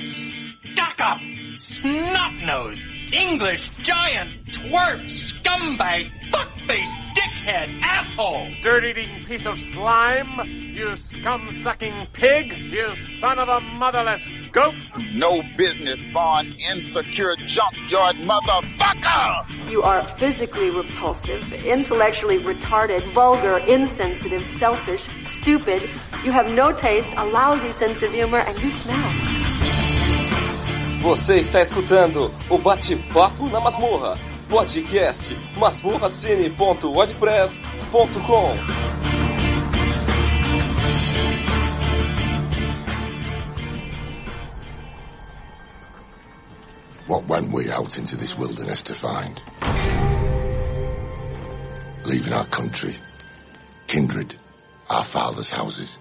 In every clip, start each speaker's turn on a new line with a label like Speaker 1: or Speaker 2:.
Speaker 1: stuck-up, snot-nosed, English giant, twerp, scumbag, fuckface, dickhead, asshole!
Speaker 2: Dirt-eating piece of slime, you scum-sucking pig, you son of a motherless goat!
Speaker 3: No business born insecure junkyard motherfucker!
Speaker 4: You are physically repulsive, intellectually retarded, vulgar, insensitive, selfish, stupid. You have no taste, a lousy sense of humor, and you smell.
Speaker 5: Você está escutando o Bate-Papo na Masmorra, podcast masmorracine.wordpress.com.
Speaker 6: What went we out into this wilderness to find? Leaving our country, kindred, our fathers' houses.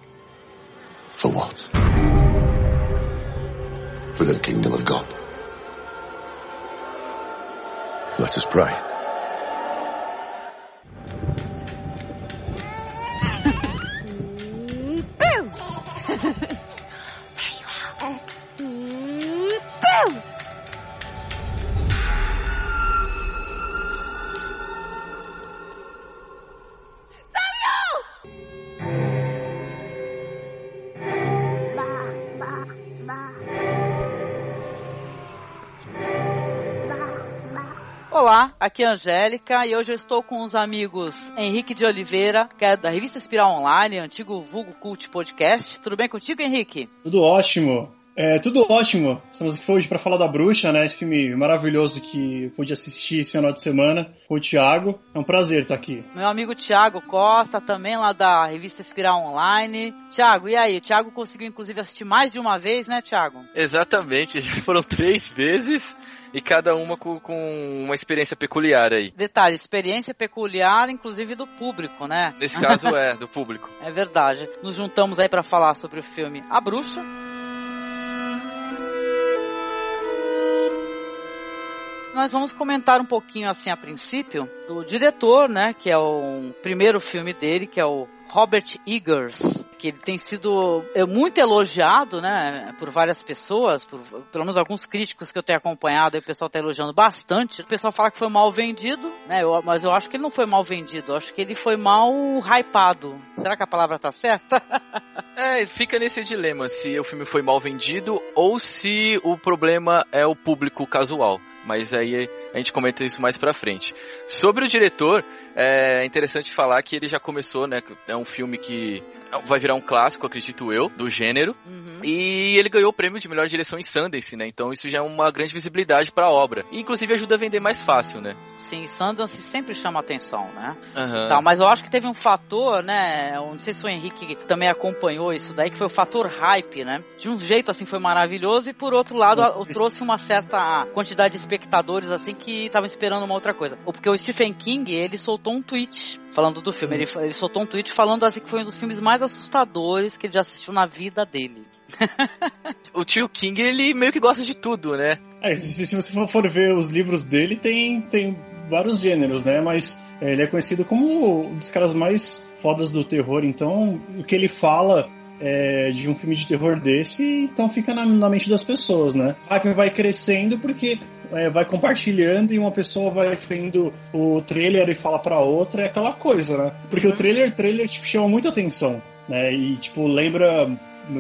Speaker 6: For what? For the kingdom of God. Let us pray.
Speaker 7: Aqui é a Angélica e hoje eu estou com os amigos Henrique de Oliveira, que é da revista Espiral Online, antigo Vulgo Cult Podcast. Tudo bem contigo, Henrique?
Speaker 8: Tudo ótimo. É, tudo ótimo. Estamos aqui hoje para falar da Bruxa, né? Esse filme maravilhoso que eu pude assistir esse final de semana com o Thiago. É um prazer estar aqui.
Speaker 7: Meu amigo Thiago Costa, também lá da revista Espiral Online. Thiago, e aí? O Thiago conseguiu inclusive assistir mais de uma vez, né, Thiago?
Speaker 9: Exatamente, já foram três vezes e cada uma com, com, uma experiência peculiar aí.
Speaker 7: Detalhe, experiência peculiar, inclusive do público, né?
Speaker 9: Nesse caso é, do público.
Speaker 7: É verdade. Nos juntamos aí para falar sobre o filme A Bruxa. Nós vamos comentar um pouquinho assim a princípio do diretor, né, que é o primeiro filme dele, que é o Robert Eggers, que ele tem sido é, muito elogiado, né, por várias pessoas, por pelo menos alguns críticos que eu tenho acompanhado, o pessoal está elogiando bastante. O pessoal fala que foi mal vendido, né, eu, mas eu acho que ele não foi mal vendido, eu acho que ele foi mal hypado. Será que a palavra tá certa?
Speaker 9: é, fica nesse dilema se o filme foi mal vendido ou se o problema é o público casual. Mas aí a gente comenta isso mais pra frente. Sobre o diretor, é interessante falar que ele já começou, né? É um filme que vai virar um clássico, acredito eu, do gênero. Uhum. E ele ganhou o prêmio de melhor direção em Sundance, né? Então isso já é uma grande visibilidade para a obra. E inclusive ajuda a vender mais fácil, né?
Speaker 7: Sim, Sundance sempre chama atenção, né?
Speaker 9: Uhum.
Speaker 7: Tá, mas eu acho que teve um fator, né? Eu não sei se o Henrique também acompanhou isso daí, que foi o fator hype, né? De um jeito assim foi maravilhoso e por outro lado uhum. trouxe uma certa quantidade de espectadores assim que estavam esperando uma outra coisa. Porque o Stephen King, ele soltou um tweet falando do filme. Ele, ele soltou um tweet falando assim que foi um dos filmes mais assustadores que ele já assistiu na vida dele.
Speaker 9: o tio King, ele meio que gosta de tudo, né?
Speaker 8: É, se, se você for ver os livros dele, tem, tem vários gêneros, né? Mas é, ele é conhecido como um dos caras mais fodas do terror, então o que ele fala é, de um filme de terror desse, então fica na, na mente das pessoas, né? Vai, vai crescendo porque é, vai compartilhando e uma pessoa vai vendo o trailer e fala pra outra, é aquela coisa, né? Porque uhum. o trailer, trailer tipo, chama muita atenção, né? E tipo, lembra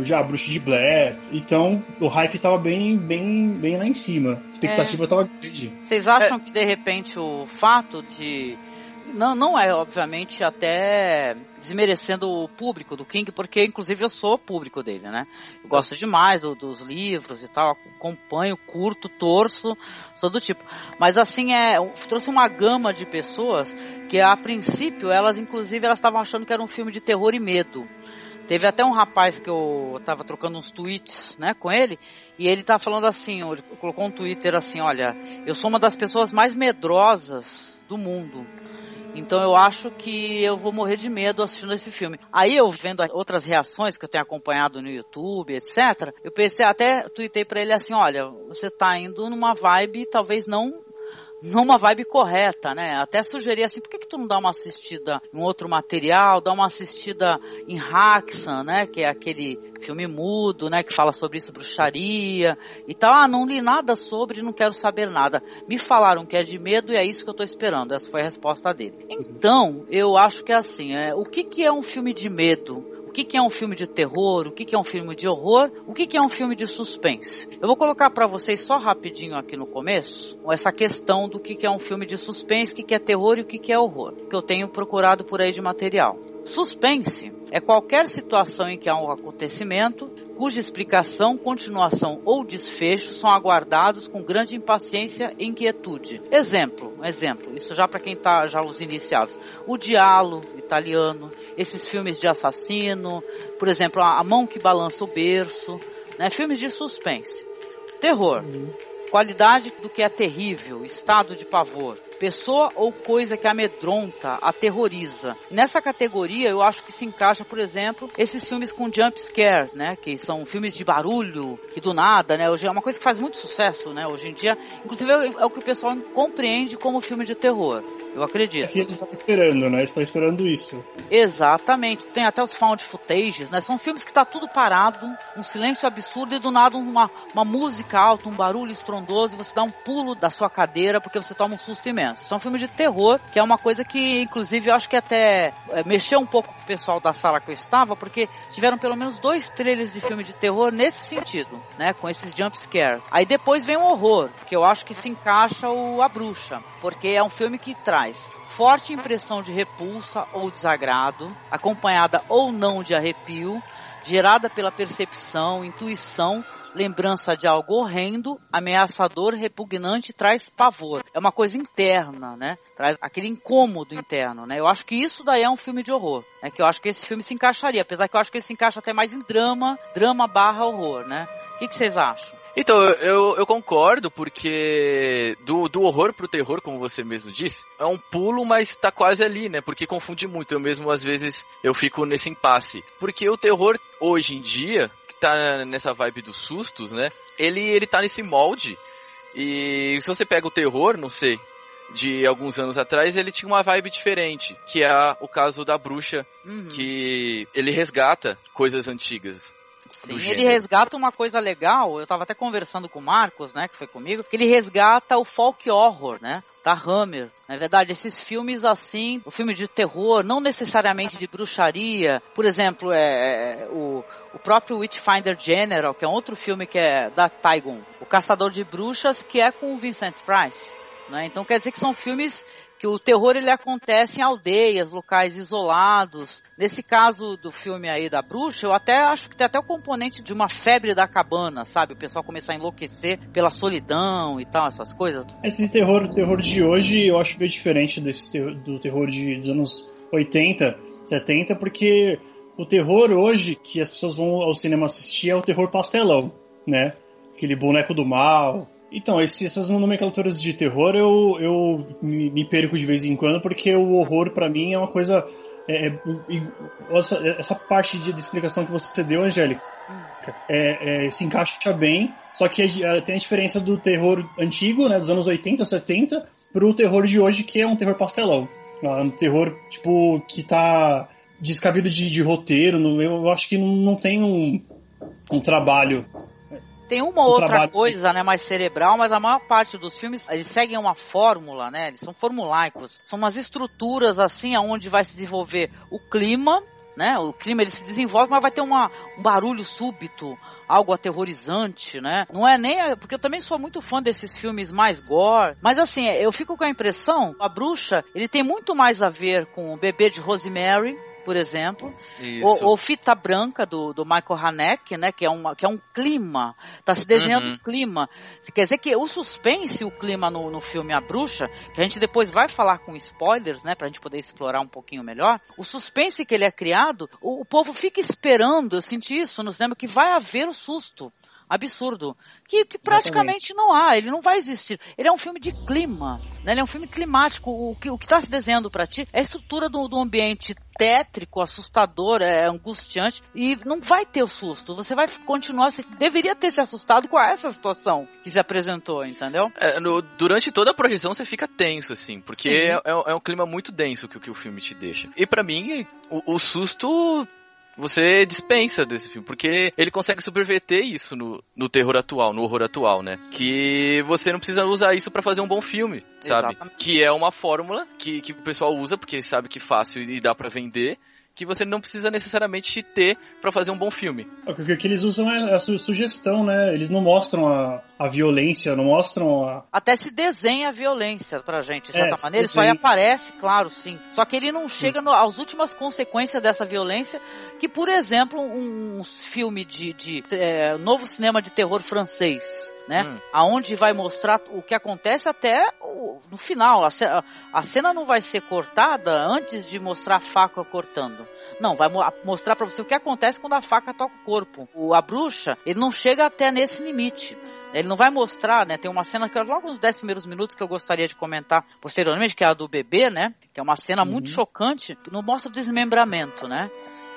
Speaker 8: já Bruxa de Blair. Então, o hype tava bem, bem, bem lá em cima. A expectativa é. tava grande.
Speaker 7: Vocês acham é. que de repente o fato de não, não é, obviamente, até desmerecendo o público do King, porque inclusive eu sou público dele, né? Eu gosto demais do, dos livros e tal, acompanho, curto, torço, sou do tipo. Mas assim, é, trouxe uma gama de pessoas que a princípio, elas inclusive elas estavam achando que era um filme de terror e medo. Teve até um rapaz que eu tava trocando uns tweets, né, com ele, e ele tá falando assim, ele colocou um Twitter assim, olha, eu sou uma das pessoas mais medrosas do mundo. Então eu acho que eu vou morrer de medo assistindo esse filme. Aí eu vendo outras reações que eu tenho acompanhado no YouTube, etc. Eu pensei, até tuitei para ele assim, olha, você tá indo numa vibe talvez não numa vibe correta, né? Até sugerir assim, por que, que tu não dá uma assistida em outro material, dá uma assistida em Haxan, né? Que é aquele filme mudo, né? Que fala sobre isso, bruxaria e tal. Ah, não li nada sobre, não quero saber nada. Me falaram que é de medo e é isso que eu tô esperando. Essa foi a resposta dele. Então, eu acho que é assim, é, o que, que é um filme de medo? O que, que, é um filme de terror, o que, que é um filme de horror, o que, que é um filme de suspense. Eu vou colocar para vocês só rapidinho aqui no começo essa questão do que, que é um filme de suspense, o que, que é terror e o que, que é horror, que eu tenho procurado por aí de material. Suspense é qualquer situação em que há um acontecimento cuja explicação, continuação ou desfecho são aguardados com grande impaciência e inquietude. Exemplo, exemplo, isso já para quem está já os iniciados. O Diálogo italiano, esses filmes de assassino, por exemplo, A Mão que Balança o Berço, né, filmes de suspense. Terror. Uhum. Qualidade do que é terrível, estado de pavor pessoa ou coisa que amedronta, aterroriza. Nessa categoria, eu acho que se encaixa, por exemplo, esses filmes com jump scares, né? Que são filmes de barulho, que do nada, né? Hoje é uma coisa que faz muito sucesso, né? Hoje em dia, inclusive é o que o pessoal compreende como filme de terror. Eu acredito.
Speaker 8: Aqui eles estão esperando, né? Estão esperando isso.
Speaker 7: Exatamente. Tem até os found footages, né? São filmes que tá tudo parado, um silêncio absurdo e do nada uma, uma música alta, um barulho estrondoso e você dá um pulo da sua cadeira porque você toma um susto imenso. São filmes de terror, que é uma coisa que, inclusive, eu acho que até é, mexeu um pouco com o pessoal da sala que eu estava, porque tiveram pelo menos dois trailers de filme de terror nesse sentido, né? Com esses jump scares. Aí depois vem o horror, que eu acho que se encaixa o A Bruxa, porque é um filme que traz forte impressão de repulsa ou desagrado, acompanhada ou não de arrepio, gerada pela percepção, intuição lembrança de algo horrendo, ameaçador, repugnante, traz pavor. É uma coisa interna, né? Traz aquele incômodo interno, né? Eu acho que isso daí é um filme de horror, né? Que eu acho que esse filme se encaixaria, apesar que eu acho que ele se encaixa até mais em drama, drama barra horror, né? O que, que vocês acham?
Speaker 9: Então, eu, eu concordo, porque do, do horror pro terror, como você mesmo disse, é um pulo, mas tá quase ali, né? Porque confunde muito. Eu mesmo, às vezes, eu fico nesse impasse. Porque o terror, hoje em dia, tá nessa vibe dos sustos, né? Ele, ele tá nesse molde. E se você pega o terror, não sei, de alguns anos atrás, ele tinha uma vibe diferente, que é o caso da bruxa, uhum. que ele resgata coisas antigas.
Speaker 7: Sim, ele resgata uma coisa legal, eu tava até conversando com o Marcos, né, que foi comigo, que ele resgata o folk horror, né? da Hammer. Na verdade, esses filmes assim, o filme de terror, não necessariamente de bruxaria, por exemplo, é, é o, o próprio Witchfinder General, que é outro filme que é da Taigun, O Caçador de Bruxas, que é com o Vincent Price. Né? Então quer dizer que são filmes que o terror ele acontece em aldeias, locais isolados. Nesse caso do filme aí da bruxa, eu até acho que tem até o componente de uma febre da cabana, sabe? O pessoal começar a enlouquecer pela solidão e tal, essas coisas.
Speaker 8: Esse terror, terror de hoje eu acho bem diferente desse do terror de, dos anos 80, 70, porque o terror hoje que as pessoas vão ao cinema assistir é o terror pastelão, né? Aquele boneco do mal, então, esse, essas nomenclaturas de terror eu, eu me, me, perco de vez em quando, porque o horror para mim é uma coisa. É, é, essa, essa, parte de, de, explicação que você deu, Angélica, é, é, se encaixa bem, só que tem a diferença do terror antigo, né, dos anos 80, 70, pro terror de hoje, que é um terror pastelão. É um terror, tipo, que tá descabido de, de roteiro, eu acho que não, não tem um, um trabalho
Speaker 7: tem uma outra trabalho... coisa, né, mais cerebral, mas a maior parte dos filmes, eles seguem uma fórmula, né? Eles são formulaicos. São umas estruturas assim aonde vai se desenvolver o clima, né? O clima ele se desenvolve, mas vai ter uma, um barulho súbito, algo aterrorizante, né? Não é nem. Porque eu também sou muito fã desses filmes mais gore. Mas assim, eu fico com a impressão, a bruxa, ele tem muito mais a ver com o bebê de Rosemary, por exemplo, ou, ou, Fita Branca do, do Michael Haneke, né, que é, uma, que é um clima, está se desenhando uhum. um clima. Quer dizer que o suspense, o clima no, no filme A Bruxa, que a gente depois vai falar com spoilers, né, para a gente poder explorar um pouquinho melhor, o suspense que ele é criado, o, o povo fica esperando, eu senti isso no cinema, que vai haver o susto absurdo. Que, que praticamente não há, ele não vai existir. Ele é um filme de clima, né? ele é um filme climático. O que o está se desenhando para ti é a estrutura do, do ambiente tétrico, assustador, é angustiante e não vai ter o susto. Você vai continuar, você deveria ter se assustado com essa situação que se apresentou, entendeu?
Speaker 9: É, no, durante toda a projeção você fica tenso, assim, porque é, é, um clima muito denso que, que o filme te deixa. E para mim, o, o susto você dispensa desse filme, porque ele consegue subverter isso no, no terror atual, no horror atual, né? Que você não precisa usar isso para fazer um bom filme, sabe? Exatamente. Que é uma fórmula que, que o pessoal usa porque sabe que é fácil e dá para vender, que você não precisa necessariamente ter para fazer um bom filme.
Speaker 8: O que, que eles usam é a su sugestão, né? Eles não mostram a, a violência, não mostram a...
Speaker 7: Até se desenha a violência pra gente, de certa é, maneira. Isso aí aparece, claro, sim. Só que ele não chega no, às últimas consequências dessa violência, que, por exemplo, um, um filme de, de é, novo cinema de terror francês, né? Hum. Aonde vai mostrar o que acontece até o, no final. A, a cena não vai ser cortada antes de mostrar a faca cortando. Não, vai mostrar para você o que acontece quando a faca toca o corpo. O, a bruxa, ele não chega até nesse limite. Ele não vai mostrar, né? Tem uma cena que logo nos 10 primeiros minutos que eu gostaria de comentar posteriormente, que é a do bebê, né? Que é uma cena uhum. muito chocante, não mostra o desmembramento, né?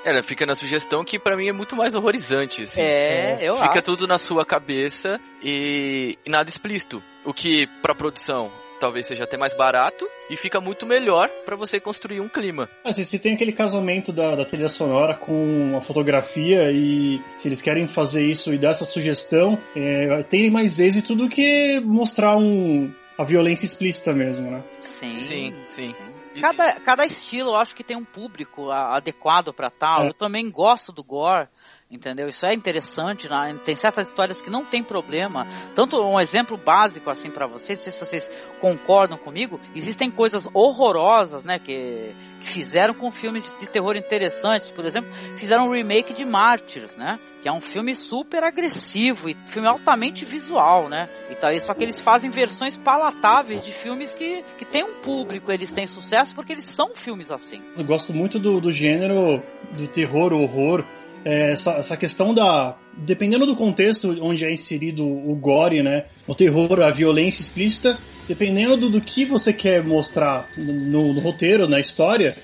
Speaker 9: Ela fica na sugestão que para mim é muito mais horrorizante. Assim.
Speaker 7: É, eu
Speaker 9: Fica
Speaker 7: acho.
Speaker 9: tudo na sua cabeça e, e nada explícito. O que pra produção talvez seja até mais barato e fica muito melhor para você construir um clima.
Speaker 8: Mas se tem aquele casamento da, da, trilha sonora com a fotografia e se eles querem fazer isso e dar essa sugestão, é, tem mais êxito do que mostrar um, a violência explícita mesmo, né?
Speaker 7: Sim,
Speaker 9: sim, sim. sim.
Speaker 7: Cada, cada estilo eu acho que tem um público adequado para tal. É. Eu também gosto do gore entendeu? Isso é interessante, né? tem certas histórias que não tem problema. Tanto um exemplo básico assim para vocês, não sei se vocês concordam comigo, existem coisas horrorosas, né, que, que fizeram com filmes de, de terror interessantes, por exemplo, fizeram um remake de Mártires, né? Que é um filme super agressivo e filme altamente visual, né? E tá aí, só que eles fazem versões palatáveis de filmes que, que tem um público, eles têm sucesso porque eles são filmes assim.
Speaker 8: Eu gosto muito do, do gênero do terror, horror, é, essa, essa questão da. Dependendo do contexto onde é inserido o gore, né? O terror, a violência explícita, dependendo do, do que você quer mostrar no, no roteiro, na história,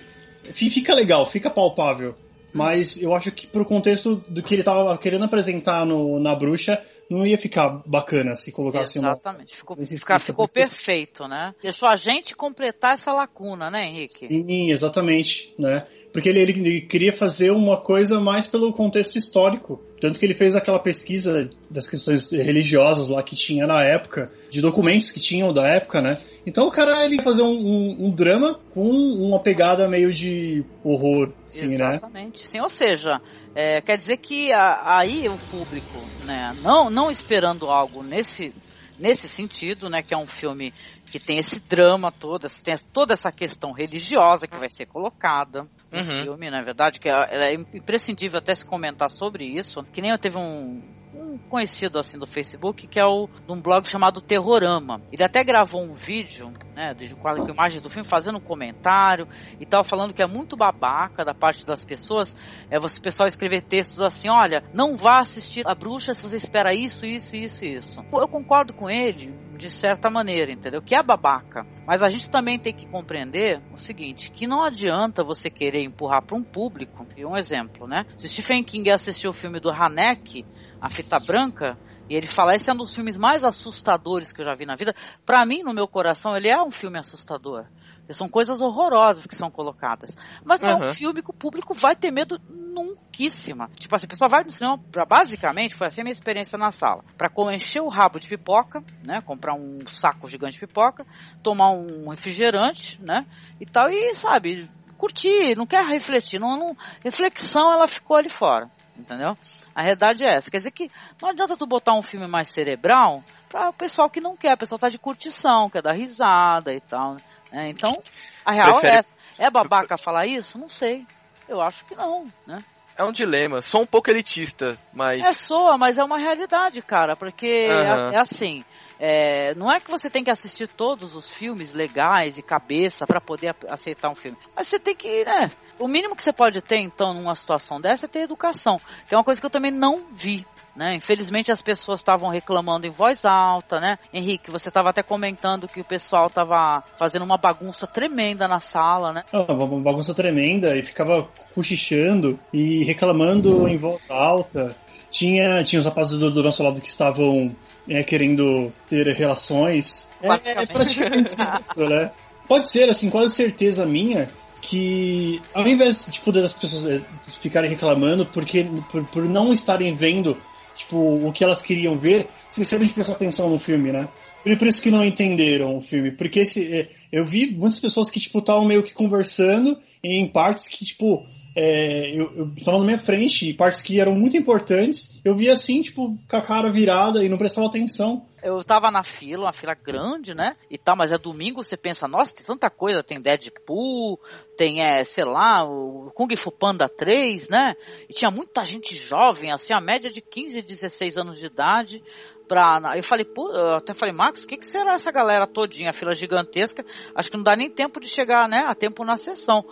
Speaker 8: fica legal, fica palpável. Mas eu acho que pro contexto do que ele tava querendo apresentar no, na bruxa, não ia ficar bacana se colocasse
Speaker 7: Exatamente. Ficou, ficar, ficou perfeito, né? Deixou a gente completar essa lacuna, né, Henrique?
Speaker 8: Sim, exatamente, né? Porque ele, ele, queria fazer uma coisa mais pelo contexto histórico. Tanto que ele fez aquela pesquisa das questões religiosas lá que tinha na época, de documentos que tinham da época, né? Então o cara ele ia fazer um, um, um drama com uma pegada meio de horror, assim,
Speaker 7: né? Exatamente. Sim, ou seja, é, quer dizer que a, aí o público, né, não, não esperando algo nesse, nesse sentido, né, que é um filme que tem esse drama todo, tem toda essa questão religiosa que vai ser colocada no uhum. filme, na é verdade, que é, é imprescindível até se comentar sobre isso. Que nem eu teve um, um conhecido assim do Facebook que é o de um blog chamado Terrorama. Ele até gravou um vídeo, né, de, com a imagem do filme, fazendo um comentário e tal, falando que é muito babaca da parte das pessoas, é você pessoal escrever textos assim, olha, não vá assistir a bruxa se você espera isso, isso, isso, isso. Eu concordo com ele de certa maneira, entendeu? Que é babaca. Mas a gente também tem que compreender o seguinte, que não adianta você querer empurrar para um público. E um exemplo, né? Se Stephen King assistiu o filme do Hanek, a fita branca, e ele fala, esse é um dos filmes mais assustadores que eu já vi na vida. Para mim, no meu coração, ele é um filme assustador. São coisas horrorosas que são colocadas. Mas não uhum. é um filme que o público vai ter medo nunquíssima. Tipo assim, a pessoa vai no cinema pra, basicamente, foi assim a minha experiência na sala. Pra encher o rabo de pipoca, né? Comprar um saco gigante de pipoca, tomar um refrigerante, né? E tal, e sabe, curtir, não quer refletir. Não, não, reflexão ela ficou ali fora entendeu? A realidade é essa. Quer dizer que não adianta tu botar um filme mais cerebral para o pessoal que não quer, o pessoal tá de curtição, quer dar risada e tal. Né? Então, a real Prefere... é essa. É babaca falar isso? Não sei. Eu acho que não, né?
Speaker 9: É um dilema, sou um pouco elitista, mas.
Speaker 7: É, soa, mas é uma realidade, cara, porque uhum. é, é assim. É, não é que você tem que assistir todos os filmes legais e cabeça para poder aceitar um filme. Mas você tem que, né? O mínimo que você pode ter, então, numa situação dessa é ter educação, que é uma coisa que eu também não vi. Né? Infelizmente as pessoas estavam reclamando em voz alta, né? Henrique, você estava até comentando que o pessoal estava fazendo uma bagunça tremenda na sala, né?
Speaker 8: Ah, uma bagunça tremenda e ficava cochichando e reclamando em voz alta. Tinha, tinha os rapazes do, do nosso lado que estavam é, querendo ter relações. É, é praticamente isso, né? Pode ser, assim, quase certeza minha que ao invés tipo, das pessoas é, ficarem reclamando porque por, por não estarem vendo tipo, o que elas queriam ver, sinceramente prestar atenção no filme, né? Por isso que não entenderam o filme, porque esse, é, eu vi muitas pessoas que, tipo, estavam meio que conversando em partes que, tipo, é, eu, eu estava na minha frente, partes que eram muito importantes, eu via assim, tipo, com a cara virada e não prestava atenção.
Speaker 7: Eu tava na fila, uma fila grande, né? E tal, mas é domingo, você pensa, nossa, tem tanta coisa, tem Deadpool, tem, é, sei lá, o Kung Fu Panda 3, né? E tinha muita gente jovem, assim, a média de 15, 16 anos de idade. Pra, eu falei, pô, eu até falei, Marcos, o que, que será essa galera todinha, a fila gigantesca? Acho que não dá nem tempo de chegar, né, a tempo na sessão.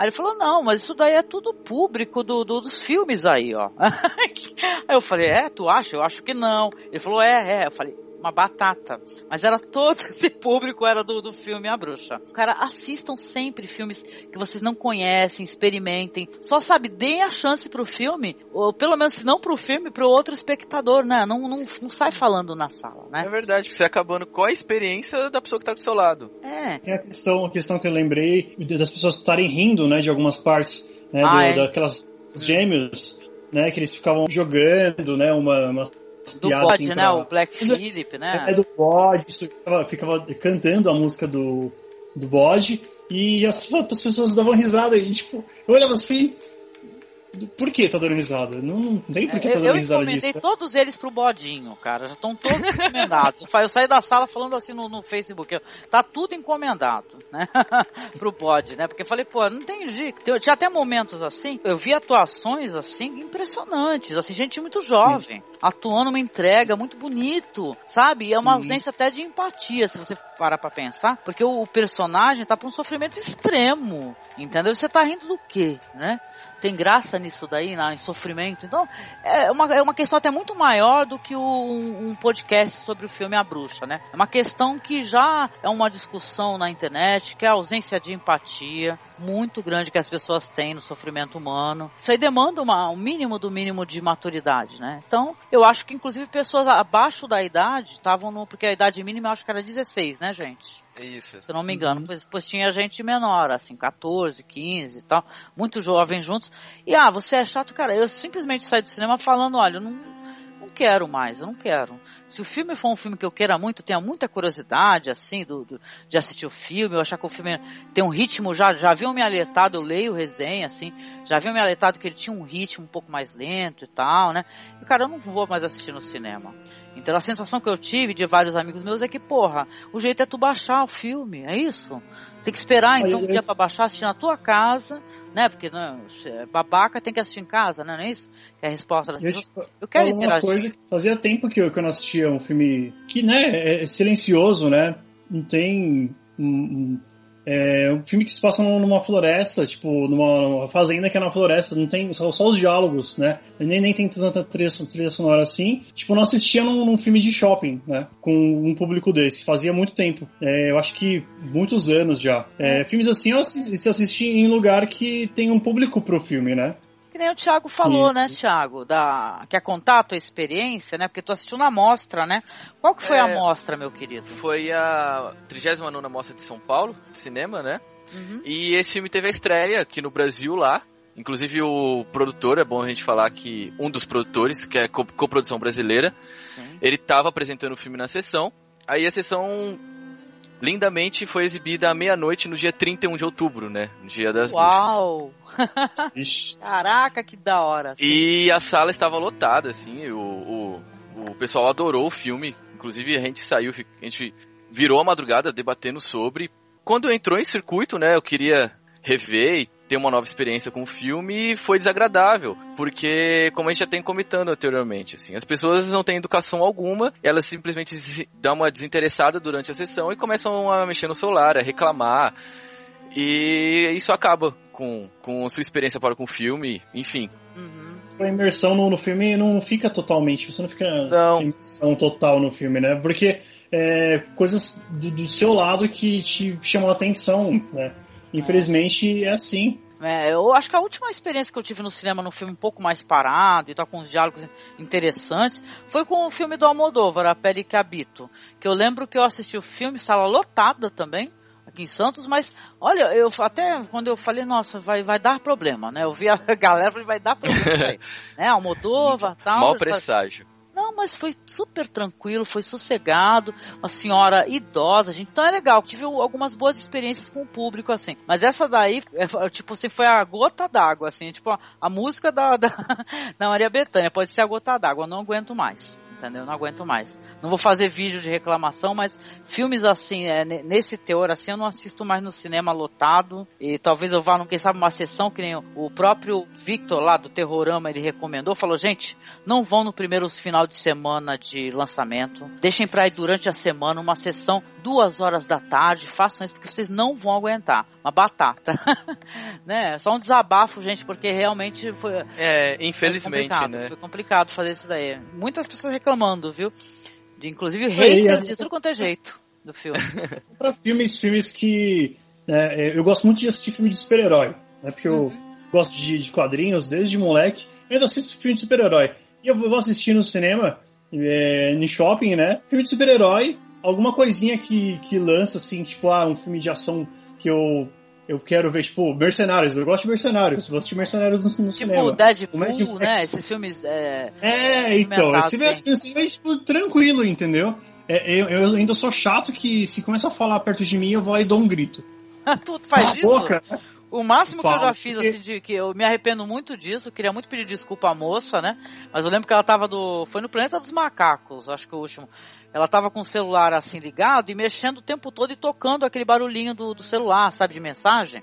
Speaker 7: Aí ele falou, não, mas isso daí é tudo público do, do, dos filmes aí, ó. aí eu falei, é, tu acha? Eu acho que não. Ele falou, é, é. Eu falei, uma batata. Mas era todo esse público era do, do filme A Bruxa. Cara, assistam sempre filmes que vocês não conhecem, experimentem. Só sabe, deem a chance pro filme, ou pelo menos se não pro filme, pro outro espectador, né? Não, não, não sai falando na sala, né?
Speaker 9: É verdade, porque você acabando com a experiência da pessoa que tá do seu lado.
Speaker 7: É.
Speaker 8: Tem a questão, a questão que eu lembrei das pessoas estarem rindo, né, de algumas partes, né,
Speaker 7: Ah,
Speaker 8: do-
Speaker 7: é.
Speaker 8: daquelas gêmeos, né, que eles ficavam jogando, né, uma, uma
Speaker 7: Do bode,
Speaker 8: assim,
Speaker 7: né?
Speaker 8: pra-
Speaker 7: O Black Phillip, né?
Speaker 8: É do bode, isso, ficava, ficava cantando a música do, do bode e as, as pessoas davam risada e tipo, eu olhava assim, por que tá dando risada? Não, não tem por que tá
Speaker 7: É, Eu,
Speaker 8: dando
Speaker 7: eu
Speaker 8: risada
Speaker 7: encomendei
Speaker 8: disso.
Speaker 7: todos eles pro bodinho, cara. Já estão todos encomendados. Eu Eu saí da sala falando assim no, no Facebook. eu, Tá tudo encomendado, né? pro bode, né? Porque eu falei, pô, não tem jeito. Tinha até momentos assim. Eu vi atuações assim impressionantes. Assim, gente muito jovem. Atuando uma entrega muito bonito, sabe? E é uma
Speaker 8: Sim.
Speaker 7: ausência até de empatia, se você parar pra pensar. Porque o, o personagem tá pra um sofrimento extremo. Entendeu? Você tá rindo do quê, né? tem graça nisso daí, na, em sofrimento. Então, é uma, é uma questão até muito maior do que o- um, um podcast sobre o filme A Bruxa, né? É uma questão que já é uma discussão na internet, que é a ausência de empatia muito grande que as pessoas têm no sofrimento humano. Isso aí demanda uma, um mínimo do mínimo de maturidade, né? Então, eu acho que inclusive pessoas abaixo da idade estavam no. Porque a idade mínima eu acho que era 16, né, gente?
Speaker 9: Isso.
Speaker 7: se não me engano. Pois, pois tinha gente menor, assim, 14, 15 e tal, muito jovem juntos. E ah, você é chato, cara. Eu simplesmente saí do cinema falando: olha, não quero mais, eu não quero. Se o filme for um filme que eu queira muito, tenha muita curiosidade, assim, do, do- de assistir o filme, eu achar que o filme tem um ritmo, já, já haviam me alertado, eu leio resenha, assim, já haviam me alertado que ele tinha um ritmo um pouco mais lento e tal, né? E, cara, eu não vou mais assistir no cinema. Então a sensação que eu tive de vários amigos meus é que, porra, o jeito é tu baixar o filme, é isso? Tem que esperar então um dia pra baixar, assistir na tua casa, né? Porque né, babaca tem que assistir em casa, né? Não é isso? Que é a resposta das
Speaker 8: Deixa
Speaker 7: pessoas.
Speaker 8: eu
Speaker 7: Eu quero interagir.
Speaker 8: coisa, fazia tempo que eu, que eu não assistia um filme que, né, é silencioso, né? Não tem. um- um- é um filme que se passa numa floresta, tipo, numa, fazenda que é na floresta, não tem só, só os diálogos, né? Nem, nem tem tanta trilha, trilha sonora assim. Tipo, não assistia num, num filme de shopping, né? Com um público desse. Fazia muito tempo. É, eu acho que muitos anos já. É, filmes assim se assisti em lugar que tem um público pro filme, né?
Speaker 7: Que nem o Thiago falou,
Speaker 8: Sim.
Speaker 7: né, Thiago? Da... Quer contar a tua experiência, né? Porque tu assistiu na mostra, né? Qual que foi
Speaker 9: É.
Speaker 7: a mostra, meu querido?
Speaker 9: Foi a 39 Mostra de São Paulo, de cinema, né?
Speaker 7: Uhum.
Speaker 9: E esse filme teve a estreia aqui no Brasil lá. Inclusive o produtor, é bom a gente falar que um dos produtores, que é co- coprodução brasileira,
Speaker 7: Sim.
Speaker 9: ele estava apresentando o filme na sessão. Aí a sessão lindamente foi exibida à meia-noite no dia 31 de outubro, né? No dia das.
Speaker 7: Uau! Caraca, que da hora. assim.
Speaker 9: E a sala estava lotada, assim, o, o, o pessoal adorou o filme. Inclusive a gente saiu, a gente virou a madrugada debatendo sobre. Quando entrou em circuito, né, eu queria rever e ter uma nova experiência com o filme e foi desagradável, porque como a gente já tem comentando anteriormente, assim, as pessoas não têm educação alguma, elas simplesmente dão uma desinteressada durante a sessão e começam a mexer no celular, a reclamar, e isso acaba com, com sua experiência para com o filme, enfim.
Speaker 8: Uhum. A imersão no, no, filme não fica totalmente, você não fica
Speaker 9: não.
Speaker 8: imersão total no filme, né? Porque é, coisas do, do, seu lado que te chamam a atenção, né? Infelizmente é assim.
Speaker 7: É, eu acho que a última experiência que eu tive no cinema, num filme um pouco mais parado e tá com uns diálogos interessantes, foi com o filme do Almodóvar, A Pele que Habito. Que eu lembro que eu assisti o filme, sala lotada também, aqui em Santos, mas olha, eu até quando eu falei, nossa, vai, vai dar problema, né? Eu vi a galera falei, vai dar problema né? Almodóvar, tal.
Speaker 9: Mal presságio.
Speaker 7: Não, mas foi super tranquilo, foi sossegado, uma senhora idosa, gente. Então é legal, tive algumas boas experiências com o público, assim. Mas essa daí, é, tipo assim, foi a gota d'água, assim, tipo a, a música da, da, da Maria Bethânia, pode ser a gota d'água, não aguento mais entendeu? Não aguento mais. Não vou fazer vídeo de reclamação, mas filmes assim, é, nesse teor assim, eu não assisto mais no cinema lotado. E talvez eu vá, não quem sabe, uma sessão que nem o próprio Victor lá do Terrorama, ele recomendou, falou, gente, não vão no primeiro final de semana de lançamento. Deixem para ir durante a semana uma sessão duas horas da tarde. Façam isso porque vocês não vão aguentar. Uma batata, né? Só um desabafo, gente, porque realmente foi.
Speaker 9: É, infelizmente,
Speaker 7: foi
Speaker 9: né?
Speaker 7: Foi complicado fazer isso daí. Muitas pessoas reclamando, viu? De inclusive haters de tudo quanto é jeito do filme.
Speaker 8: para filmes, filmes que é, eu gosto muito de assistir filme de super-herói, né? Porque eu uhum. gosto de, de quadrinhos desde moleque. Eu ainda assisto filme de super-herói. E eu vou assistir no cinema, é, no shopping, né? Filme de super-herói, alguma coisinha que, que lança, assim, tipo, ah, um filme de ação que eu, eu quero ver, tipo, Mercenários. Eu gosto de Mercenários. Vou assistir Mercenários no, no
Speaker 7: tipo,
Speaker 8: cinema.
Speaker 7: Tipo, Deadpool, né? Esses filmes. É,
Speaker 8: é então, esse filme assim. assim, é, tipo, tranquilo, entendeu? É, eu, eu, ainda sou chato que se começa a falar perto de mim, eu vou lá e dou um grito.
Speaker 7: tu faz isso? Boca. O máximo que eu já fiz, assim, de que eu me arrependo muito disso, queria muito pedir desculpa à moça, né? Mas eu lembro que ela tava do. Foi no Planeta dos Macacos, acho que o último. Ela tava com o celular assim ligado e mexendo o tempo todo e tocando aquele barulhinho do, do celular, sabe, de mensagem.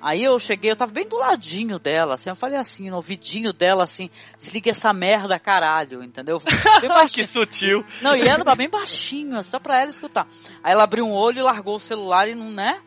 Speaker 7: Aí eu cheguei, eu tava bem do ladinho dela, assim, eu falei assim, no ouvidinho dela, assim, desliga essa merda, caralho, entendeu?
Speaker 9: Bem baixinho. que sutil.
Speaker 7: Não, e ela bem baixinho, só pra ela escutar. Aí ela abriu um olho e largou o celular e não, né?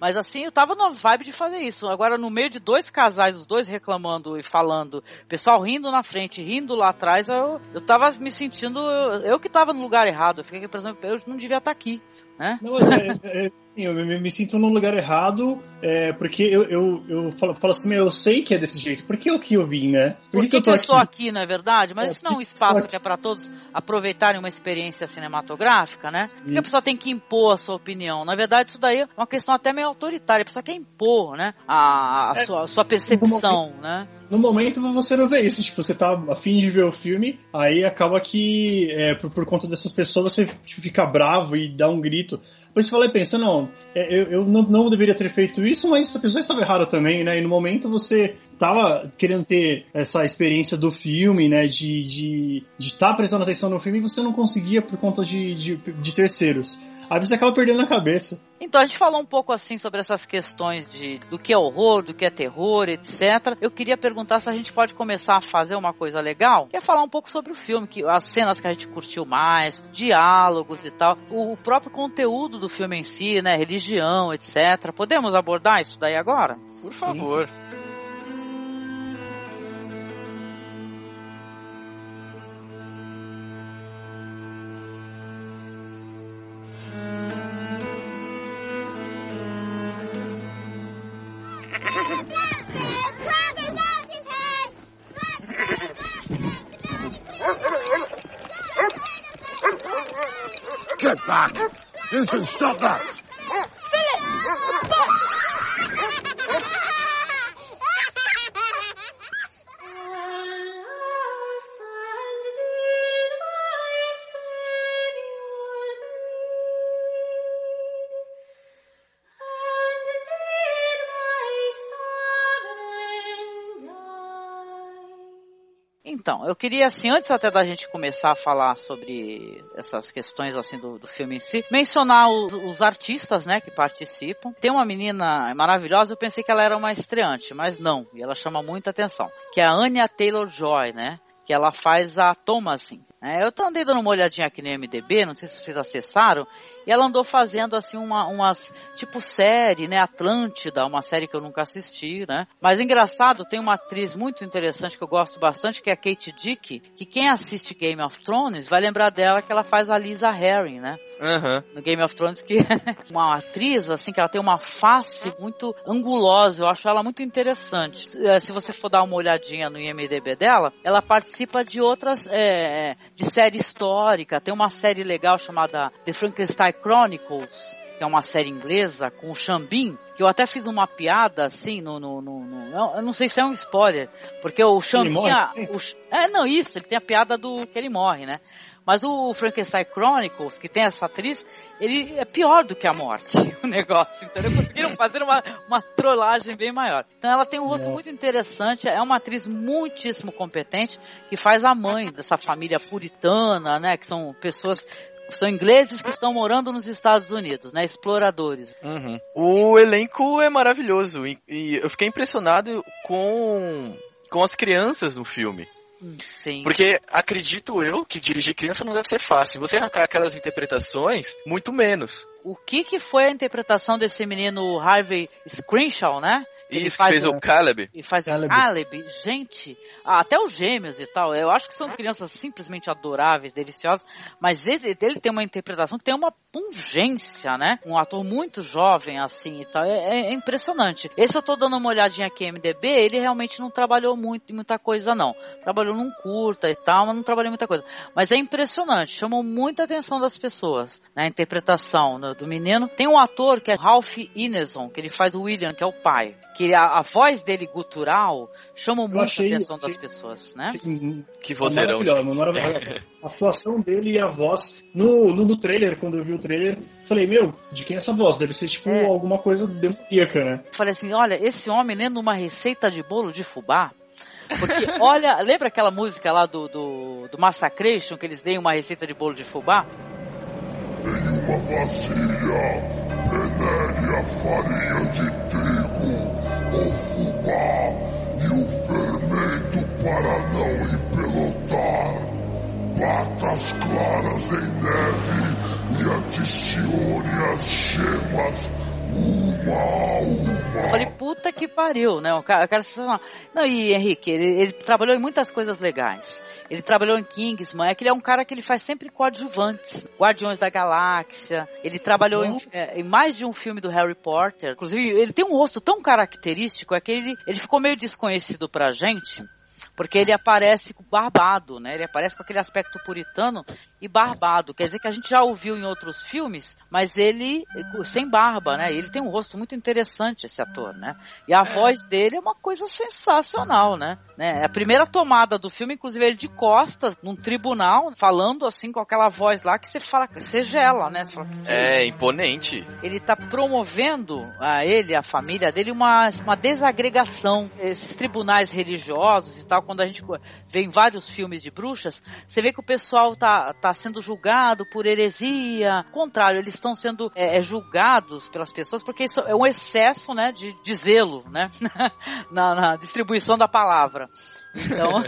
Speaker 7: Mas assim, eu tava na vibe de fazer isso. Agora, no meio de dois casais, os dois reclamando e falando, pessoal rindo na frente, rindo lá atrás, eu, eu tava me sentindo. Eu, eu que tava no lugar errado. Eu fiquei pensando, eu não devia estar tá aqui, né?
Speaker 8: Não, é, é, eu me, me, sinto no lugar errado, é, porque eu, eu, eu falo, falo assim, eu sei que é desse jeito. Por que eu que eu vim, né?
Speaker 7: Por, Por que, que, eu, que eu estou aqui, não é verdade? Mas é, isso não é um espaço que é para todos aproveitarem uma experiência cinematográfica, né? Porque a pessoa tem que impor a sua opinião. Na verdade, isso daí é uma questão até meio autoritária. A pessoa quer impor, né? A, a, é, sua, a sua, percepção, né?
Speaker 8: No momento você não vê isso. Tipo, você tá afim de ver o filme, aí acaba que, é, por, por conta dessas pessoas, você fica bravo e dá um grito. Por isso eu falei, pensa, não, é, eu, eu não, não, deveria ter feito isso, mas a pessoa estava errada também, né? E no momento você estava querendo ter essa experiência do filme, né? De estar de, de tá prestando atenção no filme e você não conseguia por conta de, de, de terceiros aí você acaba perdendo a cabeça.
Speaker 7: Então, a gente falou um pouco assim sobre essas questões de do que é horror, do que é terror, etc. Eu queria perguntar se a gente pode começar a fazer uma coisa legal, que é falar um pouco sobre o filme, que as cenas que a gente curtiu mais, diálogos e tal, o, o próprio conteúdo do filme em si, né, religião, etc. Podemos abordar isso daí agora?
Speaker 9: Por favor. Sim.
Speaker 6: Get back! Vincent, stop that!
Speaker 7: Então, eu queria, assim, antes até da gente começar a falar sobre essas questões, assim, do, do filme em si, mencionar os, os, artistas, né, que participam. Tem uma menina maravilhosa, eu pensei que ela era uma estreante, mas não, e ela chama muita atenção, que é a Anya Taylor-Joy, né, que ela faz a Thomasin. É, eu andei dando uma olhadinha aqui no MDB, não sei se vocês acessaram, E ela andou fazendo assim uma, umas tipo série, né, Atlântida, uma série que eu nunca assisti, né? Mas engraçado, tem uma atriz muito interessante que eu gosto bastante, que é a Kate Dick, que quem assiste Game of Thrones vai lembrar dela que ela faz a Lisa Harry, né?
Speaker 9: Uhum.
Speaker 7: No Game of Thrones, que uma atriz, assim, que ela tem uma face muito angulosa, eu acho ela muito interessante. Eh, se você for dar uma olhadinha no IMDB dela, ela participa de outras, é, de série histórica, tem uma série legal chamada The Frankenstein Chronicles, que é uma série inglesa com o Xambin, que eu até fiz uma piada assim no, no, no, no eu não sei se é um spoiler, porque o Xambin, é não isso, ele tem a piada do que ele morre, né? Mas o Frankenstein Chronicles, que tem essa atriz, ele é pior do que a morte, o negócio. Então eles conseguiram fazer uma, uma trollagem bem maior. Então ela tem um rosto muito interessante, é uma atriz muitíssimo competente, que faz a mãe dessa família puritana, né? Que são pessoas são ingleses que estão morando nos Estados Unidos, né? Exploradores.
Speaker 9: Uhum. O elenco é maravilhoso e, e eu fiquei impressionado com, com as crianças no filme.
Speaker 7: Sim.
Speaker 9: Porque acredito eu que dirigir criança não deve ser fácil. Você arrancar aquelas interpretações, muito menos.
Speaker 7: O que que foi a interpretação desse menino Harvey Screenshaw, né?
Speaker 9: Que Isso, faz, fez o Caleb.
Speaker 7: E faz Caleb. o Caleb. Gente, até os gêmeos e tal, eu acho que são crianças simplesmente adoráveis, deliciosas, mas ele, ele tem uma interpretação que tem uma pungência, né? Um ator muito jovem, assim, e tal, é, é impressionante. Esse eu tô dando uma olhadinha aqui no MDB, ele realmente não trabalhou muito muita coisa, não. Trabalhou num curta e tal, mas não trabalhou muita coisa. Mas é impressionante, chamou muita atenção das pessoas, né? A interpretação do menino. Tem um ator que é Ralph Ineson, que ele faz o William, que é o pai que a, a, voz dele gutural chama muito achei, a atenção das pessoas, né?
Speaker 9: Que, que vozeirão,
Speaker 8: A atuação dele e a voz no, no, no, trailer, quando eu vi o trailer, falei, meu, de quem é essa voz? Deve ser tipo é. alguma coisa demoníaca, né?
Speaker 7: Falei assim, olha, esse homem lendo uma receita de bolo de fubá, porque, olha, lembra aquela música lá do, do, do Massacration, que eles deem uma receita de bolo de fubá?
Speaker 6: Em uma vasilha, venere a farinha de fubá e o fermento para não empelotar. Bata as claras em neve e adicione as gemas.
Speaker 7: Eu falei, puta que pariu, né? O cara, o cara Não, e Henrique, ele, ele, trabalhou em muitas coisas legais. Ele trabalhou em Kingsman, é que ele é um cara que ele faz sempre coadjuvantes. Guardiões da Galáxia. Ele trabalhou em, é, em, mais de um filme do Harry Potter. Inclusive, ele tem um rosto tão característico, é que ele, ele ficou meio desconhecido pra gente porque ele aparece barbado, né? Ele aparece com aquele aspecto puritano e barbado. Quer dizer que a gente já ouviu em outros filmes, mas ele sem barba, né? Ele tem um rosto muito interessante, esse ator, né? E a voz dele é uma coisa sensacional, né? né? A primeira tomada do filme, inclusive, ele de costas, num tribunal, falando assim com aquela voz lá que você fala, você gela, né? Fala,
Speaker 9: é, imponente.
Speaker 7: Ele tá promovendo a ele, a família dele, uma, uma desagregação. Esses tribunais religiosos e tal, quando a gente vê em vários filmes de bruxas, você vê que o pessoal tá, tá sendo julgado por heresia. Ao contrário, eles estão sendo é, é, julgados pelas pessoas porque isso é um excesso né, de, de zelo né, na, na distribuição da palavra. Então,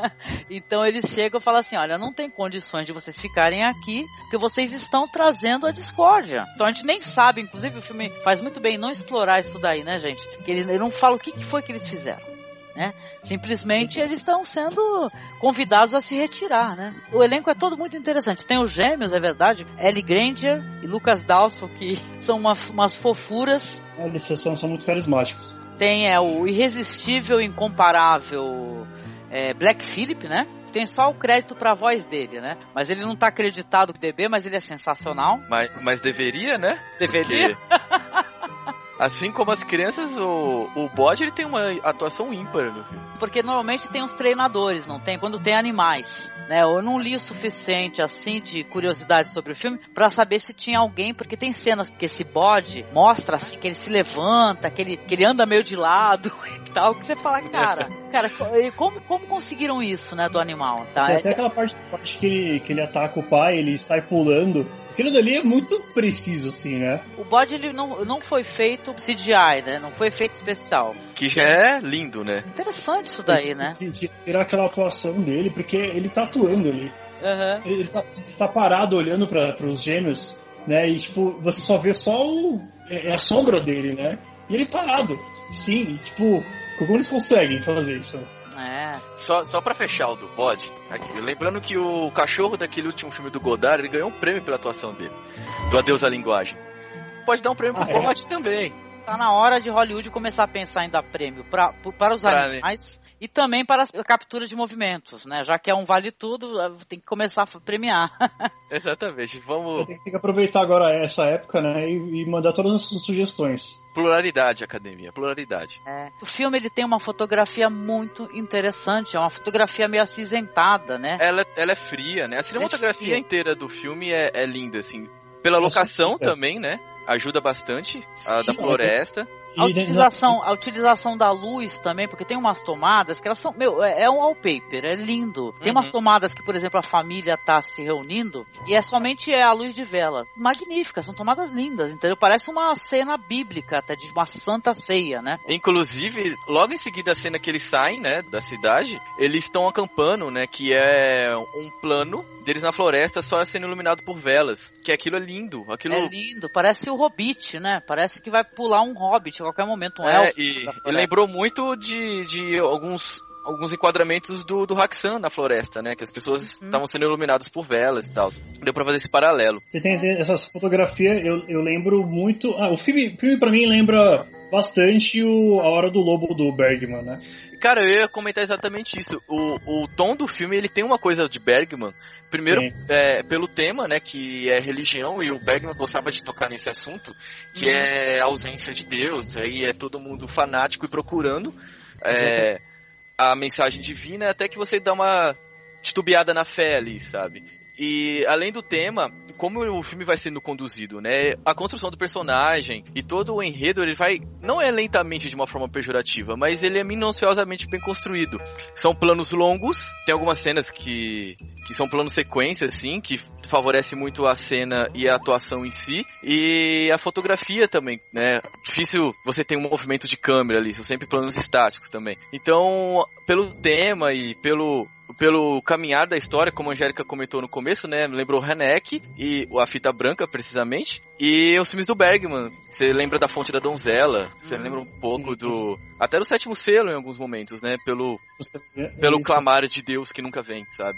Speaker 7: então eles chegam e falam assim: olha, não tem condições de vocês ficarem aqui, porque vocês estão trazendo a discórdia. Então a gente nem sabe, inclusive o filme faz muito bem não explorar isso daí, né, gente? Que ele, ele não fala o que, que foi que eles fizeram. Né? Simplesmente eles estão sendo convidados a se retirar, né? O elenco é todo muito interessante. Tem os gêmeos, é verdade, Ellie Granger e Lucas Dawson, que são uma, umas fofuras.
Speaker 8: É, eles são, são muito carismáticos.
Speaker 7: Tem é, o irresistível, incomparável é, Black Phillip, né? tem só o crédito pra voz dele, né? Mas ele não tá acreditado no DB, mas ele é sensacional.
Speaker 9: Mas, mas deveria, né?
Speaker 7: Deveria?
Speaker 9: Porque... Assim como as crianças, o, o bode ele tem uma atuação ímpar no filme.
Speaker 7: Porque normalmente tem os treinadores, não tem? Quando tem animais, né? Eu não li o suficiente assim de curiosidade sobre o filme para saber se tinha alguém, porque tem cenas que esse bode mostra assim que ele se levanta, que ele, que ele anda meio de lado e tal, que você fala, cara, cara, como, como conseguiram isso, né, do animal, tá?
Speaker 8: Tem até aquela parte, parte que, ele, que ele ataca o pai, ele sai pulando Aquilo dali é muito preciso, assim, né?
Speaker 7: O bode ele não, não foi feito CGI, né? Não foi feito especial.
Speaker 9: Que já é lindo, né?
Speaker 7: Interessante isso daí, né?
Speaker 8: Tirar aquela atuação dele, porque ele tá atuando ali.
Speaker 7: Uhum.
Speaker 8: Ele, tá, tá, parado olhando para os gêmeos né? E tipo, você só vê só o, é, é a sombra dele, né? E ele parado. Sim, tipo, como eles conseguem fazer isso?
Speaker 7: É.
Speaker 9: Só, só pra fechar o do bode, aqui, lembrando que o cachorro daquele último filme do Godard, ele ganhou um prêmio pela atuação dele, do Adeus à Linguagem. Pode dar um prêmio pro
Speaker 8: Ah, é?
Speaker 9: bode também.
Speaker 7: Tá na hora de Hollywood começar a pensar em dar prêmio pra, para os
Speaker 9: Pra-
Speaker 7: animais e também para a captura de movimentos, né? Já que é um vale tudo, eh, tem que começar a premiar.
Speaker 9: Exatamente, vamos...
Speaker 8: Tem, que aproveitar agora essa época, né? E, e mandar todas as suas sugestões.
Speaker 9: Pluralidade, academia, pluralidade.
Speaker 7: É. O filme ele tem uma fotografia muito interessante, é uma fotografia meio acinzentada, né?
Speaker 9: Ela, ela é fria, né? A cinematografia
Speaker 7: fria.
Speaker 9: inteira do filme é, é linda, assim. Pela locação
Speaker 8: fria.
Speaker 9: também, né? Ajuda bastante, a
Speaker 7: Sim,
Speaker 9: da floresta.
Speaker 7: A
Speaker 8: E dentro
Speaker 7: utilização, a utilização da luz também, porque tem umas tomadas que elas são, meu, é, é um wallpaper, é lindo. Tem umas
Speaker 9: Uhum.
Speaker 7: tomadas que, por exemplo, a família tá se reunindo e é somente é a luz de velas. Magníficas, são tomadas lindas, entendeu? Parece uma cena bíblica, até de uma santa ceia, né?
Speaker 9: Inclusive, logo em seguida a cena que eles saem, né, da cidade, eles estão acampando, né, que é um plano deles na floresta só sendo iluminado por velas. Que aquilo é lindo, aquilo...
Speaker 7: É lindo, parece o Hobbit, né? Parece que vai pular um Hobbit a qualquer momento, um
Speaker 9: É,
Speaker 7: elfo.
Speaker 9: e, e lembrou muito de, de alguns alguns enquadramentos do, do Haxan na floresta, né? Que as pessoas
Speaker 7: Uhum.
Speaker 9: estavam sendo iluminadas por velas e tal. Deu pra fazer esse paralelo.
Speaker 8: Você tem essas fotografias, eu, eu lembro muito. Ah, o filme, o filme pra mim lembra bastante o A Hora do Lobo do Bergman, né?
Speaker 9: Cara, eu ia comentar exatamente isso. O, o tom do filme, ele tem uma coisa de Bergman. Primeiro, é, pelo tema, né, que é religião, e o Bergman gostava de tocar nesse assunto, que é a ausência de Deus, aí é todo mundo fanático e procurando é, a mensagem divina, até que você dá uma titubeada na fé ali, sabe? E além do tema, como o filme vai sendo conduzido, né? A construção do personagem e todo o enredo, ele vai. Não é lentamente de uma forma pejorativa, mas ele é minuciosamente bem construído. São planos longos, tem algumas cenas que. que são planos sequência, assim, que favorece muito a cena e a atuação em si. E a fotografia também, né? Difícil você ter um movimento de câmera ali, são sempre planos estáticos também. Então, pelo tema e pelo pelo caminhar da história, como a Angélica comentou no começo, né? Lembrou Haneck e a fita branca, precisamente. E os filmes do Bergman. Você lembra da Fonte da Donzela, você lembra um pouco do. Até do sétimo selo em alguns momentos, né? Pelo,
Speaker 8: vê-
Speaker 9: pelo clamar de Deus que nunca vem, sabe?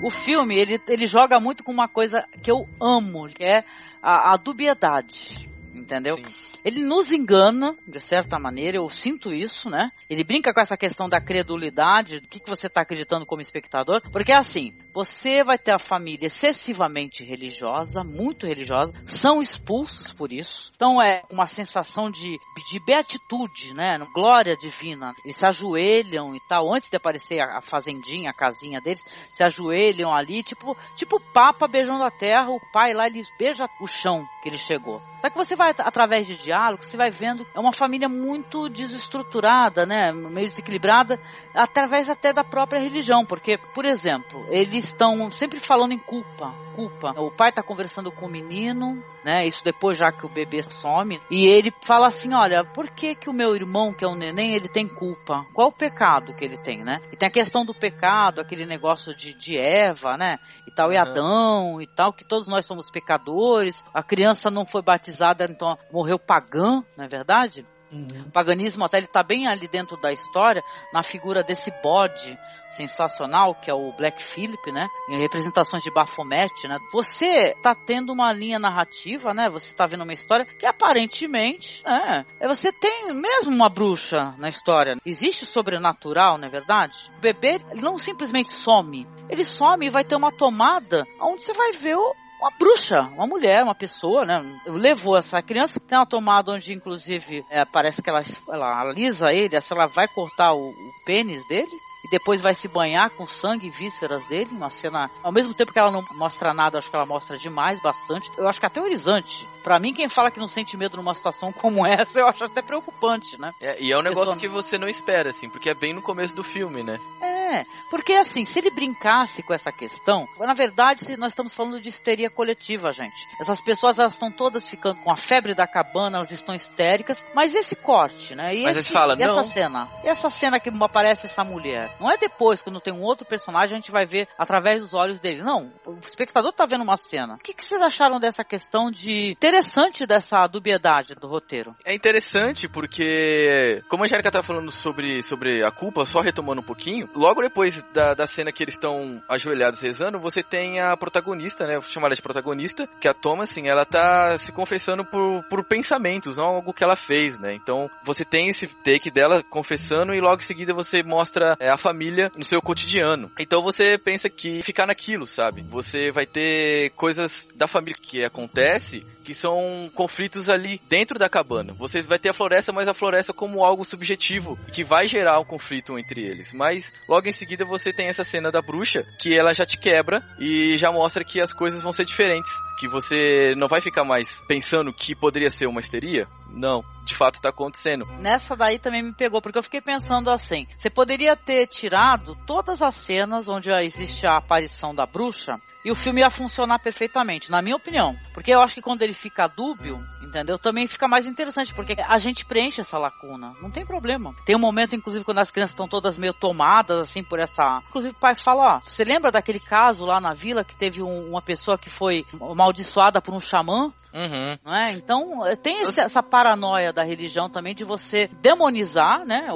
Speaker 7: O filme, ele, ele joga muito com uma coisa que eu amo, que é a, a dubiedade. Entendeu?
Speaker 9: Sim.
Speaker 7: Ele nos engana, de certa maneira, eu sinto isso, né? Ele brinca com essa questão da credulidade, do que, que você está acreditando como espectador, porque é assim, você vai ter a família excessivamente religiosa, muito religiosa, são expulsos por isso, então é uma sensação de, de beatitude, né? Glória divina. Eles se ajoelham e tal, antes de aparecer a, fazendinha, a casinha deles, se ajoelham ali, tipo, tipo o Papa beijando a terra, o pai lá, ele beija o chão que ele chegou. Só que você vai, através de você vai vendo, é uma família muito desestruturada, né? Meio desequilibrada, através até da própria religião, porque, por exemplo, eles estão sempre falando em culpa, culpa. O pai está conversando com o menino, né? Isso depois já que o bebê some, e ele fala assim, olha, por que que o meu irmão, que é um neném, ele tem culpa? Qual o pecado que ele tem, né? E tem a questão do pecado, aquele negócio de, de Eva, né? E tal, e
Speaker 9: Uhum.
Speaker 7: Adão, e tal, que todos nós somos pecadores. A criança não foi batizada, então morreu pagã, não é verdade? O paganismo até ele tá bem ali dentro da história, na figura desse bode sensacional, que é o Black Phillip, né? Em representações de Baphomet, né? Você tá tendo uma linha narrativa, né? Você tá vendo uma história que aparentemente, é, você tem mesmo uma bruxa na história. Existe o sobrenatural, não é verdade? O bebê, ele não simplesmente some. Ele some e vai ter uma tomada onde você vai ver o, uma bruxa, uma mulher, uma pessoa, né? Levou essa criança, tem uma tomada onde, inclusive, é, parece que ela, ela alisa ele, essa ela vai cortar o, o pênis dele. E depois vai se banhar com sangue e vísceras dele, uma cena. Ao mesmo tempo que ela não mostra nada, acho que ela mostra demais, bastante. Eu acho que é aterrorizante. Pra mim, quem fala que não sente medo numa situação como essa, eu acho até preocupante, né?
Speaker 9: É, e é um negócio
Speaker 7: Pessoa-
Speaker 9: que você não espera, assim, porque é bem no começo do filme, né?
Speaker 7: É, É, porque assim, se ele brincasse com essa questão, na verdade, se nós estamos falando de histeria coletiva, gente. Essas pessoas elas estão todas ficando com a febre da cabana, elas estão histéricas, mas esse corte, né? E
Speaker 9: Mas
Speaker 7: esse,
Speaker 9: fala,
Speaker 7: e essa
Speaker 9: não.
Speaker 7: cena? E essa cena que aparece essa mulher? Não é depois, quando tem um outro personagem, a gente vai ver através dos olhos dele. Não, o espectador tá vendo uma cena. O que, que vocês acharam dessa questão de interessante dessa dubiedade do roteiro?
Speaker 9: É interessante porque, como a Angélica tá falando sobre, sobre a culpa, só retomando um pouquinho, logo depois da, da cena que eles estão ajoelhados rezando, você tem a protagonista, né? Vou chamar ela de protagonista, que é a Thomas, assim, ela tá se confessando por, por pensamentos, não algo que ela fez, né? Então, você tem esse take dela confessando e logo em seguida você mostra é, a família no seu cotidiano. Então você pensa que ficar naquilo, sabe? Você vai ter coisas da família que acontece que são conflitos ali dentro da cabana. Você vai ter a floresta, mas a floresta como algo subjetivo que vai gerar um conflito entre eles. Mas logo em seguida você tem essa cena da bruxa que ela já te quebra e já mostra que as coisas vão ser diferentes, que você não vai ficar mais pensando que poderia ser uma histeria. Não, de fato tá acontecendo.
Speaker 7: Nessa daí também me pegou, porque eu fiquei pensando assim: você poderia ter tirado todas as cenas onde existe a aparição da bruxa e o filme ia funcionar perfeitamente, na minha opinião. Porque eu acho que quando ele fica dúbio, entendeu? Também fica mais interessante, porque a gente preenche essa lacuna. Não tem problema. Tem um momento, inclusive, quando as crianças estão todas meio tomadas, assim, por essa. Inclusive, o pai fala: ó, você lembra daquele caso lá na vila que teve um- uma pessoa que foi amaldiçoada por um xamã?
Speaker 9: Uhum.
Speaker 7: É? Então, eh, tem esse- essa paranoia da religião também de você demonizar, né?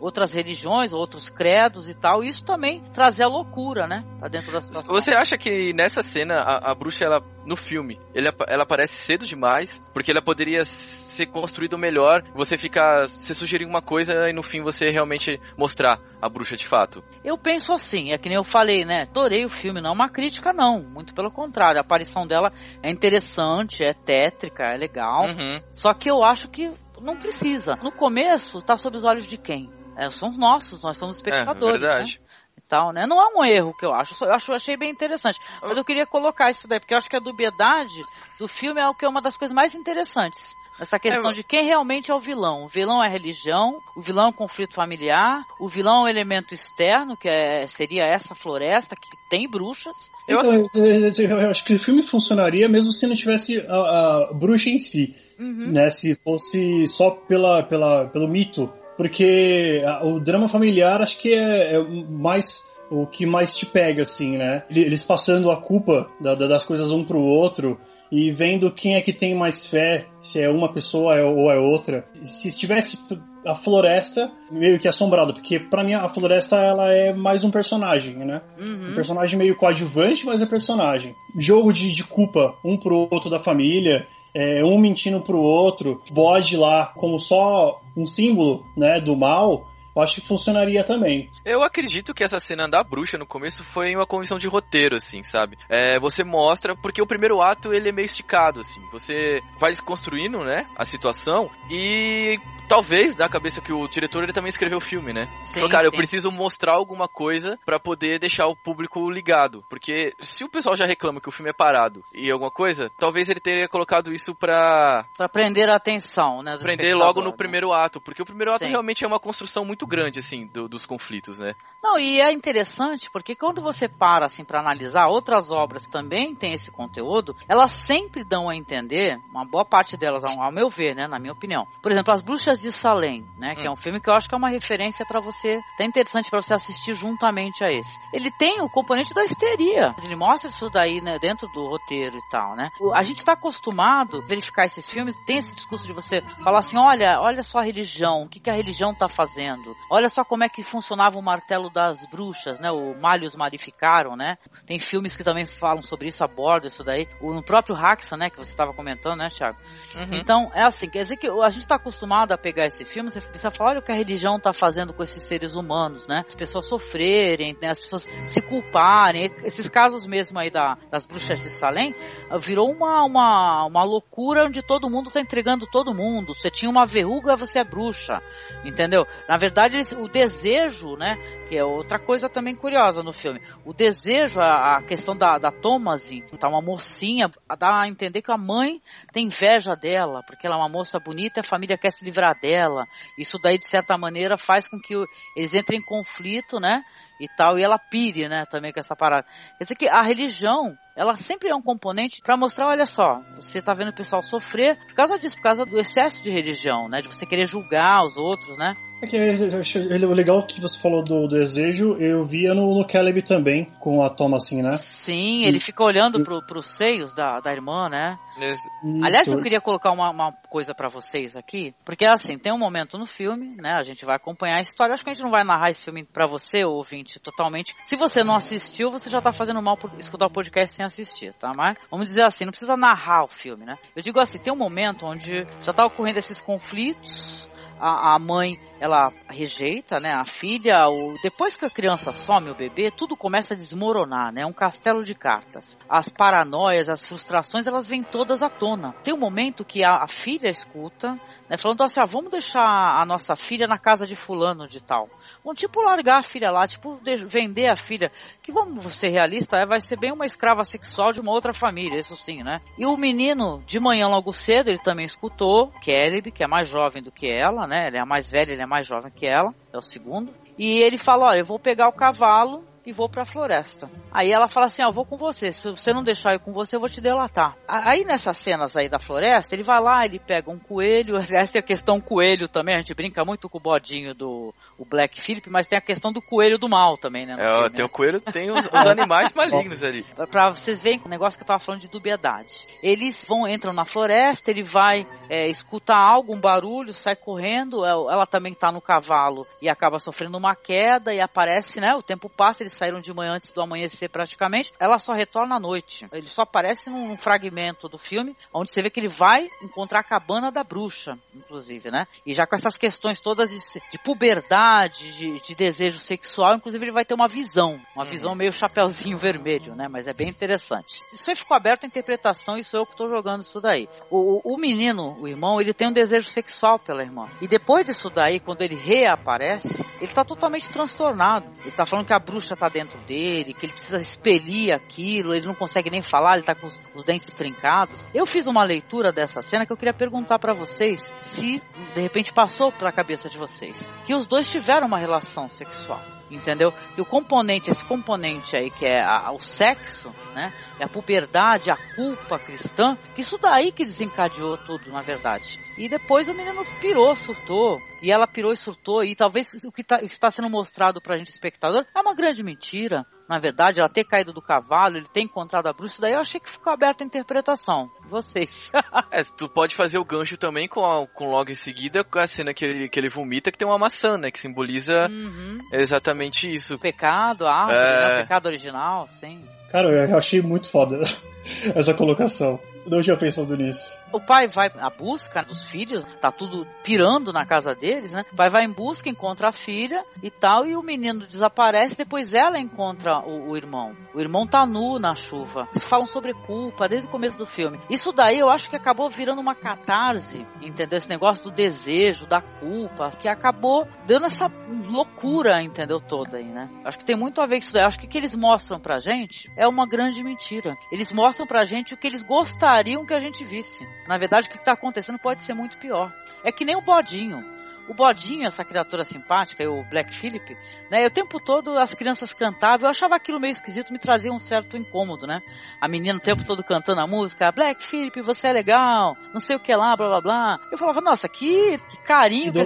Speaker 7: Outras religiões, outros credos e tal. E isso também trazer a loucura, né? Pra dentro da situação.
Speaker 9: Você acha que nessa cena a, a bruxa, ela, no filme, ele, ela aparece cedo demais? Porque ela poderia ser construído melhor, você ficar. Você sugerir uma coisa e no fim você realmente mostrar a bruxa de fato.
Speaker 7: Eu penso assim, é que nem eu falei, né? Adorei o filme, não é uma crítica, não. Muito pelo contrário, a aparição dela é interessante, é tétrica, é legal.
Speaker 9: Uhum.
Speaker 7: Só que eu acho que não precisa. No começo, tá sob os olhos de quem? É, são os nossos, nós somos espectadores.
Speaker 9: É, verdade.
Speaker 7: Né? Tal, né? Não é um erro que eu acho, eu acho, eu achei bem interessante. Mas eu queria colocar isso daí, porque eu acho que a dubiedade do filme é o que é uma das coisas mais interessantes. Essa questão
Speaker 9: É,
Speaker 7: de quem realmente é o vilão. O vilão é a religião, o vilão é o conflito familiar, o vilão é o elemento externo, que é- seria essa floresta que tem bruxas.
Speaker 8: Então, eu, eu- eu acho que o filme funcionaria mesmo se não tivesse a, a bruxa em si,
Speaker 7: Uhum.
Speaker 8: né? Se fosse só pela, pela, pelo mito. Porque o drama familiar acho que é, é o mais o que mais te pega, assim, né? Eles passando a culpa da- da- das coisas um pro outro e vendo quem é que tem mais fé, se é uma pessoa ou é outra. Se estivesse a floresta meio que assombrada, porque pra mim a floresta ela é mais um personagem, né?
Speaker 7: Uhum.
Speaker 8: Um personagem meio coadjuvante, mas é personagem. Jogo de, de culpa um pro outro da família, é, um mentindo pro outro, bode lá como só um símbolo né, do mal, eu acho que funcionaria também.
Speaker 9: Eu acredito que essa cena da bruxa no começo foi uma comissão de roteiro, assim, sabe? É, você mostra, porque o primeiro ato ele é meio esticado, assim. Você vai construindo, né, a situação e talvez da cabeça que o diretor ele também escreveu o filme, né?
Speaker 7: Sim,
Speaker 9: Falou, cara, eu
Speaker 7: sim.
Speaker 9: preciso mostrar alguma coisa pra poder deixar o público ligado, porque se o pessoal já reclama que o filme é parado e alguma coisa, talvez ele teria colocado isso pra
Speaker 7: Pra prender a atenção, né? do
Speaker 9: prender logo no
Speaker 7: né?
Speaker 9: primeiro ato, porque o primeiro ato
Speaker 7: Sim.
Speaker 9: realmente é uma construção muito grande, assim, do- dos conflitos, né?
Speaker 7: Não, e é interessante porque quando você para assim para analisar outras obras que também têm esse conteúdo, elas sempre dão a entender, uma boa parte delas, ao, ao meu ver, né, na minha opinião. Por exemplo, As Bruxas de Salem, né, que é um filme que eu acho que é uma referência para você, até interessante para você assistir juntamente a esse. Ele tem o componente da histeria. Ele mostra isso daí, né, dentro do roteiro e tal, né? A gente está acostumado a verificar esses filmes, tem esse discurso de você falar assim, olha, olha só a religião, o que, que a religião está fazendo? Olha só como é que funcionava o martelo das bruxas, né? O Malhos Malificaram, né? Tem filmes que também falam sobre isso, abordam isso daí. O no próprio Haxa, né? Que você estava comentando, né, Thiago?
Speaker 9: Uhum.
Speaker 7: Então, é assim, quer dizer que a gente está acostumado a pegar esse filme, você precisa falar, olha o que a religião está fazendo com esses seres humanos, né? As pessoas sofrerem, né? as pessoas se culparem. Esses casos mesmo aí da, das bruxas de Salem, ah, virou uma, uma, uma loucura onde todo mundo está entregando todo mundo. Você tinha uma verruga, você é bruxa, entendeu? Na verdade, verdade, eles- o desejo, né? Que é outra coisa também curiosa no filme. O desejo, a, a questão da, da Thomasin, tá uma mocinha, dá a entender que a mãe tem inveja dela, porque ela é uma moça bonita e a família quer se livrar dela. Isso daí, de certa maneira, faz com que eles entrem em conflito, né? E tal, e ela pire, né, também com essa parada. Quer dizer que a religião, ela sempre é um componente para mostrar, olha só, você tá vendo o pessoal sofrer por causa disso, por causa do excesso de religião, né, de você querer julgar os outros, né?
Speaker 8: É que eu achei- o legal que você falou do desejo, eu via no, no Caleb também, com a Thomasin, né?
Speaker 7: Sim, ele fica olhando pro, pros seios da, da irmã, né?
Speaker 8: Isso.
Speaker 7: Aliás, eu queria colocar uma, uma coisa pra vocês aqui, porque assim, tem um momento no filme, né? A gente vai acompanhar a história. Acho que a gente não vai narrar esse filme pra você, ouvinte, totalmente. Se você não assistiu, você já tá fazendo mal por escutar o podcast sem assistir, tá? Mas vamos dizer assim, não precisa narrar o filme, né? Eu digo assim, tem um momento onde já tá ocorrendo esses conflitos. A, a mãe, ela rejeita, né, a filha, o, depois que a criança some, o bebê, tudo começa a desmoronar, né, um castelo de cartas. As paranoias, as frustrações, elas vêm todas à tona. Tem um momento que a, a filha escuta, né, falando assim, ah, vamos deixar a nossa filha na casa de fulano de tal. Vão tipo largar a filha lá, tipo de- vender a filha, que vamos ser realistas, é, vai ser bem uma escrava sexual de uma outra família, isso sim, né? E o menino, de manhã logo cedo, ele também escutou Caleb, que é mais jovem do que ela, né? Ele é a mais velha, ele é mais jovem que ela, é o segundo. E ele fala, olha, eu vou pegar o cavalo e vou pra floresta. Aí ela fala assim, ó, vou com você, se você não deixar eu com você, eu vou te delatar. A- Aí nessas cenas aí da floresta, ele vai lá, ele pega um coelho, essa é a questão coelho também, a gente brinca muito com o bodinho do o Black Phillip, mas tem a questão do coelho do mal também, né?
Speaker 9: É,
Speaker 7: filme,
Speaker 9: tem
Speaker 7: né?
Speaker 9: o coelho, tem os, os animais malignos ali.
Speaker 7: Pra- Pra vocês verem o negócio que eu tava falando de dubiedade. Eles vão, entram na floresta, ele vai, é, escuta algo, um barulho, sai correndo, é, ela também tá no cavalo e acaba sofrendo uma queda e aparece, né? O tempo passa, eles saíram de manhã antes do amanhecer praticamente, ela só retorna à noite. Ele só aparece num, num fragmento do filme, onde você vê que ele vai encontrar a cabana da bruxa, inclusive, né? E já com essas questões todas de, de puberdade, de, de desejo sexual, inclusive ele vai ter uma visão, uma visão meio chapeuzinho vermelho, né? Mas é bem interessante. Isso aí ficou aberto à interpretação e sou eu que tô jogando isso daí. O, o, menino, o irmão, ele tem um desejo sexual pela irmã. E depois disso daí, quando ele reaparece, ele tá totalmente transtornado. Ele tá falando que a bruxa tá dentro dele, que ele precisa expelir aquilo, ele não consegue nem falar, ele tá com os, os dentes trincados. Eu fiz uma leitura dessa cena que eu queria perguntar pra vocês se de repente passou pela cabeça de vocês que os dois tiveram uma relação sexual. Entendeu? Que o componente, esse componente aí que é a- o sexo, né? É a puberdade, a culpa cristã, que isso daí que desencadeou tudo, na verdade. E depois o menino pirou, surtou. E ela pirou e surtou. E talvez o que tá- está sendo mostrado pra gente, espectador, é uma grande mentira. Na verdade, ela ter caído do cavalo, ele ter encontrado a bruxa, daí eu achei que ficou aberta a interpretação. Vocês.
Speaker 9: É, tu pode fazer o gancho também com, a- com logo em seguida com a cena que ele, que ele vomita, que tem uma maçã, né? Que simboliza
Speaker 7: Uhum.
Speaker 9: exatamente isso.
Speaker 7: Pecado, a árvore,
Speaker 9: É.
Speaker 7: né? Pecado original, sim.
Speaker 8: Cara, eu achei muito foda essa colocação. Não tinha pensado nisso.
Speaker 7: O pai vai à busca dos filhos, tá tudo pirando na casa deles, né? O pai vai em busca, encontra a filha e tal, e o menino desaparece, depois ela encontra o, o irmão. O irmão tá nu na chuva. Eles falam sobre culpa desde o começo do filme. Isso daí eu acho que acabou virando uma catarse, entendeu? Esse negócio do desejo, da culpa, que acabou dando essa loucura, entendeu? Toda aí, né? Acho que tem muito a ver com isso daí. Acho que o que eles mostram pra gente é uma grande mentira. Eles mostram pra gente o que eles gostariam que a gente visse. Na verdade, o que está acontecendo pode ser muito pior. É que nem o bodinho. O bodinho, essa criatura simpática, o Black Phillip, né? O tempo todo as crianças cantavam, eu achava aquilo meio esquisito, me trazia um certo incômodo, né? A menina o tempo todo cantando a música, Black Phillip, você é legal, não sei o que lá, blá blá blá. Eu falava, nossa, que, que carinho que,
Speaker 8: né?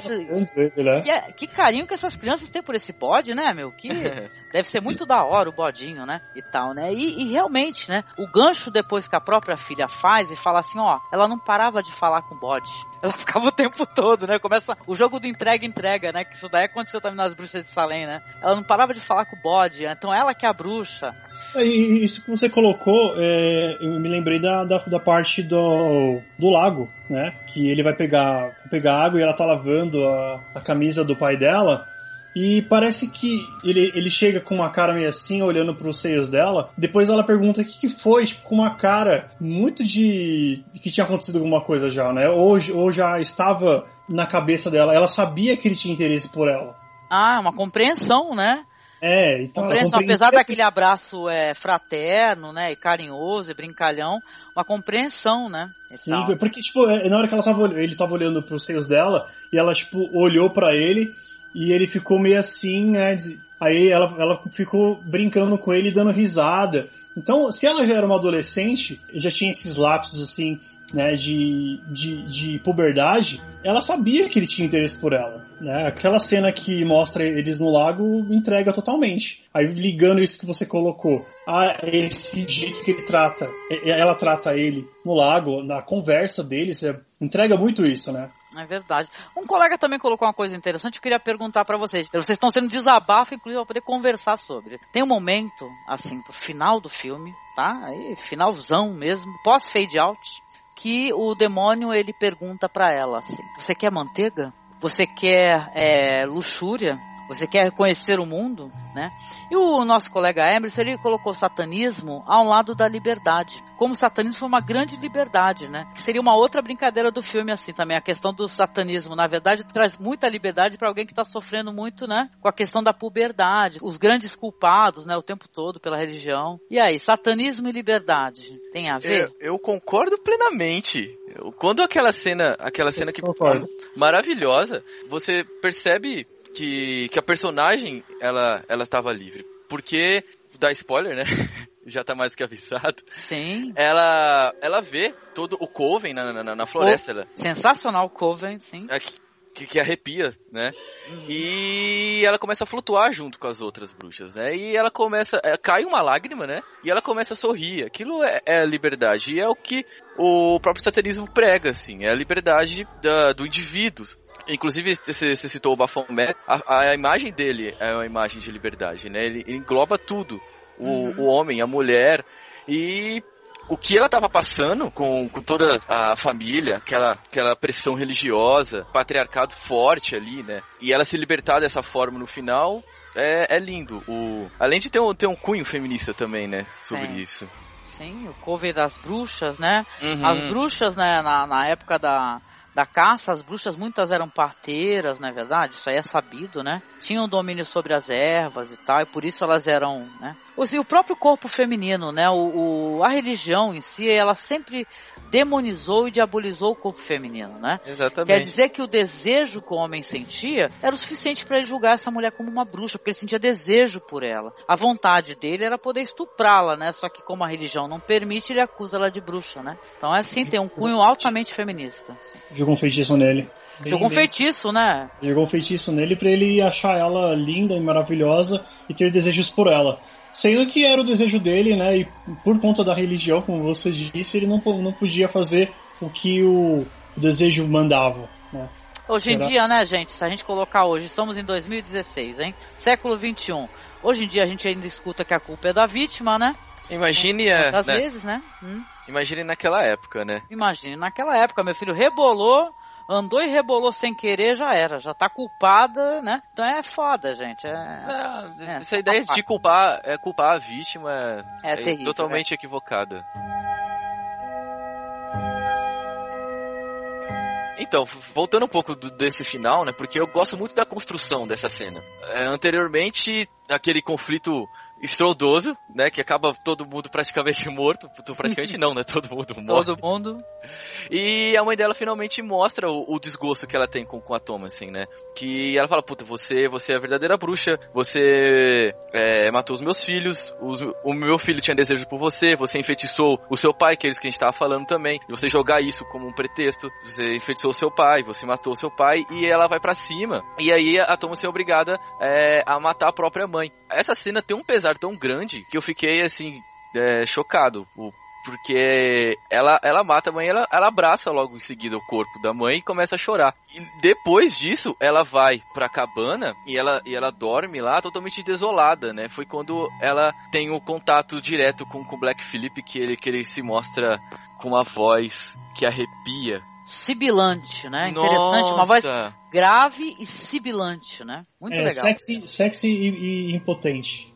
Speaker 7: que, é- que carinho que essas crianças têm por esse bode, né, meu? Que deve ser muito da hora o bodinho, né? E tal, né? E, e realmente, né? O gancho depois que a própria filha faz e fala assim, ó, ela não parava de falar com o bode. Ela ficava o tempo todo, né? Começa o jogo do entrega-entrega, né? Que isso daí aconteceu também nas bruxas de Salem, né? Ela não parava de falar com o bode, né? então ela que é a bruxa.
Speaker 8: E isso que você colocou, é, eu me lembrei da, da, da parte do, do lago, né? Que ele vai pegar, pegar água e ela tá lavando a, a camisa do pai dela. E parece que ele, ele chega com uma cara meio assim, olhando pros seios dela. Depois ela pergunta o que, que foi, tipo, com uma cara muito de. que tinha acontecido alguma coisa já, né? Ou, ou já estava na cabeça dela. Ela sabia que ele tinha interesse por ela.
Speaker 7: Ah, uma compreensão, né?
Speaker 8: É, então
Speaker 7: compreensão, apesar daquele abraço é, fraterno, né, e carinhoso, e brincalhão, uma compreensão, né?
Speaker 8: Sim, tal. porque, tipo, é, na hora que ela tava, ele tava olhando pros seios dela, e ela, tipo, olhou para ele, e ele ficou meio assim, né, aí ela, ela ficou brincando com ele, dando risada. Então, se ela já era uma adolescente, já tinha esses lapsos, assim, né, de, de, de puberdade, ela sabia que ele tinha interesse por ela. Né? Aquela cena que mostra eles no lago entrega totalmente. Aí ligando isso que você colocou, a esse jeito que ele trata, ela trata ele no lago, na conversa deles, é, entrega muito isso, né?
Speaker 7: É verdade. Um colega também colocou uma coisa interessante, eu queria perguntar para vocês. Vocês estão sendo desabafo, inclusive, para poder conversar sobre. Tem um momento, assim, pro final do filme, tá? Aí, finalzão mesmo, pós-fade out, que o demônio ele pergunta para ela assim: Você quer manteiga? Você quer é, luxúria? Você quer conhecer o mundo, né? E o nosso colega Emerson, ele colocou o satanismo ao lado da liberdade. Como o satanismo foi uma grande liberdade, né? Que seria uma outra brincadeira do filme, assim, também. A questão do satanismo, na verdade, traz muita liberdade para alguém que está sofrendo muito, né? Com a questão da puberdade. Os grandes culpados, né? O tempo todo pela religião. E aí, satanismo e liberdade, tem a ver?
Speaker 9: Eu, eu concordo plenamente. Quando aquela cena, aquela cena que maravilhosa, você percebe que, que a personagem ela ela estava livre. Porque dá spoiler, né? Já tá mais que avisado.
Speaker 7: Sim.
Speaker 9: Ela ela vê todo o Coven na, na, na floresta. Ela,
Speaker 7: sensacional Coven, sim.
Speaker 9: É, que, que, arrepia, né? Uhum. E ela começa a flutuar junto com as outras bruxas, né? E ela começa. É, cai uma lágrima, né? E ela começa a sorrir. Aquilo é, é liberdade. E é o que o próprio satanismo prega, assim. É a liberdade da, do indivíduo. Inclusive, você citou o Baphomet, a, a, imagem dele é uma imagem de liberdade, né? Ele, ele engloba tudo. O, uhum. o homem, a mulher, e o que ela estava passando com, com, toda a família, aquela, aquela pressão religiosa, patriarcado forte ali, né? E ela se libertar dessa forma no final é, é lindo. O, além de ter um, ter um cunho feminista também, né? Sobre Sim. isso.
Speaker 7: Sim, o cover das bruxas, né? Uhum. As bruxas, né, na, na época da, da caça, as bruxas muitas eram parteiras, não é verdade? Isso aí é sabido, né? Tinham domínio sobre as ervas e tal, e por isso elas eram, né? O próprio corpo feminino, né? O, o, a religião em si, ela sempre demonizou e diabolizou o corpo feminino, né?
Speaker 9: Exatamente.
Speaker 7: Quer dizer que o desejo que o homem sentia era o suficiente para ele julgar essa mulher como uma bruxa, porque ele sentia desejo por ela. A vontade dele era poder estuprá-la, né? Só que como a religião não permite, ele acusa ela de bruxa, né? Então é assim, tem um cunho altamente feminista. Assim.
Speaker 8: Jogou um feitiço nele.
Speaker 7: Bem, Jogou um feitiço, né?
Speaker 8: Jogou um feitiço nele para ele achar ela linda e maravilhosa e ter desejos por ela. Sendo que era o desejo dele, né? E por conta da religião, como você disse, ele não, não podia fazer o que o desejo mandava, né?
Speaker 7: Hoje em dia, né, gente? Se a gente colocar hoje, estamos em 2016, hein? Século 21. Hoje em dia a gente ainda escuta que a culpa é da vítima, né?
Speaker 9: Imagine a.
Speaker 7: Às né? vezes, né? Hum.
Speaker 9: Imagine naquela época, né?
Speaker 7: Imagine naquela época, meu filho rebolou, andou e rebolou sem querer, já era, já tá culpada, né? Então é foda, gente. É,
Speaker 9: é, é essa ideia de culpar, é culpar a vítima é, é terrível, totalmente é. equivocada. Então, voltando um pouco do, desse final, né? Porque eu gosto muito da construção dessa cena. É, anteriormente, aquele conflito estrondoso, né? Que acaba todo mundo praticamente morto. Praticamente não, né? Todo mundo morto.
Speaker 7: Todo mundo.
Speaker 9: E a mãe dela finalmente mostra o, o desgosto que ela tem com, com a Thomas, assim, né? Que ela fala, puta, você, você é a verdadeira bruxa, você é, matou os meus filhos, os, o meu filho tinha desejo por você, você enfeitiçou o seu pai, que é isso que a gente tava falando também, e você jogar isso como um pretexto, você enfeitiçou o seu pai, você matou o seu pai, e ela vai para cima, e aí a Thomas é obrigada é, a matar a própria mãe. Essa cena tem um pesar tão grande que eu fiquei, assim, é, chocado. Porque ela, ela mata a mãe, ela, ela abraça logo em seguida o corpo da mãe e começa a chorar. E depois disso, ela vai pra cabana e ela, e ela dorme lá totalmente desolada, né? Foi quando ela tem o contato direto com o Black Phillip que ele, que ele se mostra com uma voz que arrepia.
Speaker 7: Sibilante, né? Interessante, Nossa. uma voz grave e sibilante, né? Muito
Speaker 8: é,
Speaker 7: legal.
Speaker 8: Sexy, sexy e, e impotente.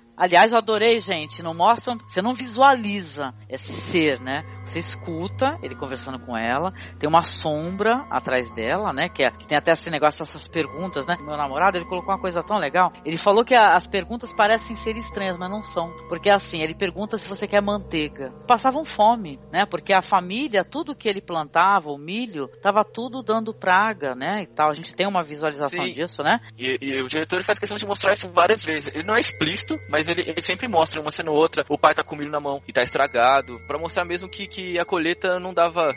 Speaker 7: Aliás, eu adorei, gente. Não mostra, você não visualiza esse ser, né? Você escuta ele conversando com ela, tem uma sombra atrás dela, né? Que, é, que tem até esse negócio, essas perguntas, né? Meu namorado, ele colocou uma coisa tão legal. Ele falou que a, as perguntas parecem ser estranhas, mas não são. Porque assim, ele pergunta se você quer manteiga. Passavam fome, né? Porque a família, tudo que ele plantava, o milho, tava tudo dando praga, né? E tal. A gente tem uma visualização
Speaker 9: Sim.
Speaker 7: disso, né?
Speaker 9: E, e o diretor faz questão de mostrar isso várias vezes. Ele não é explícito, mas ele, ele sempre mostra uma cena ou outra. O pai tá com milho na mão e tá estragado. Pra mostrar mesmo que, que a colheita não dava.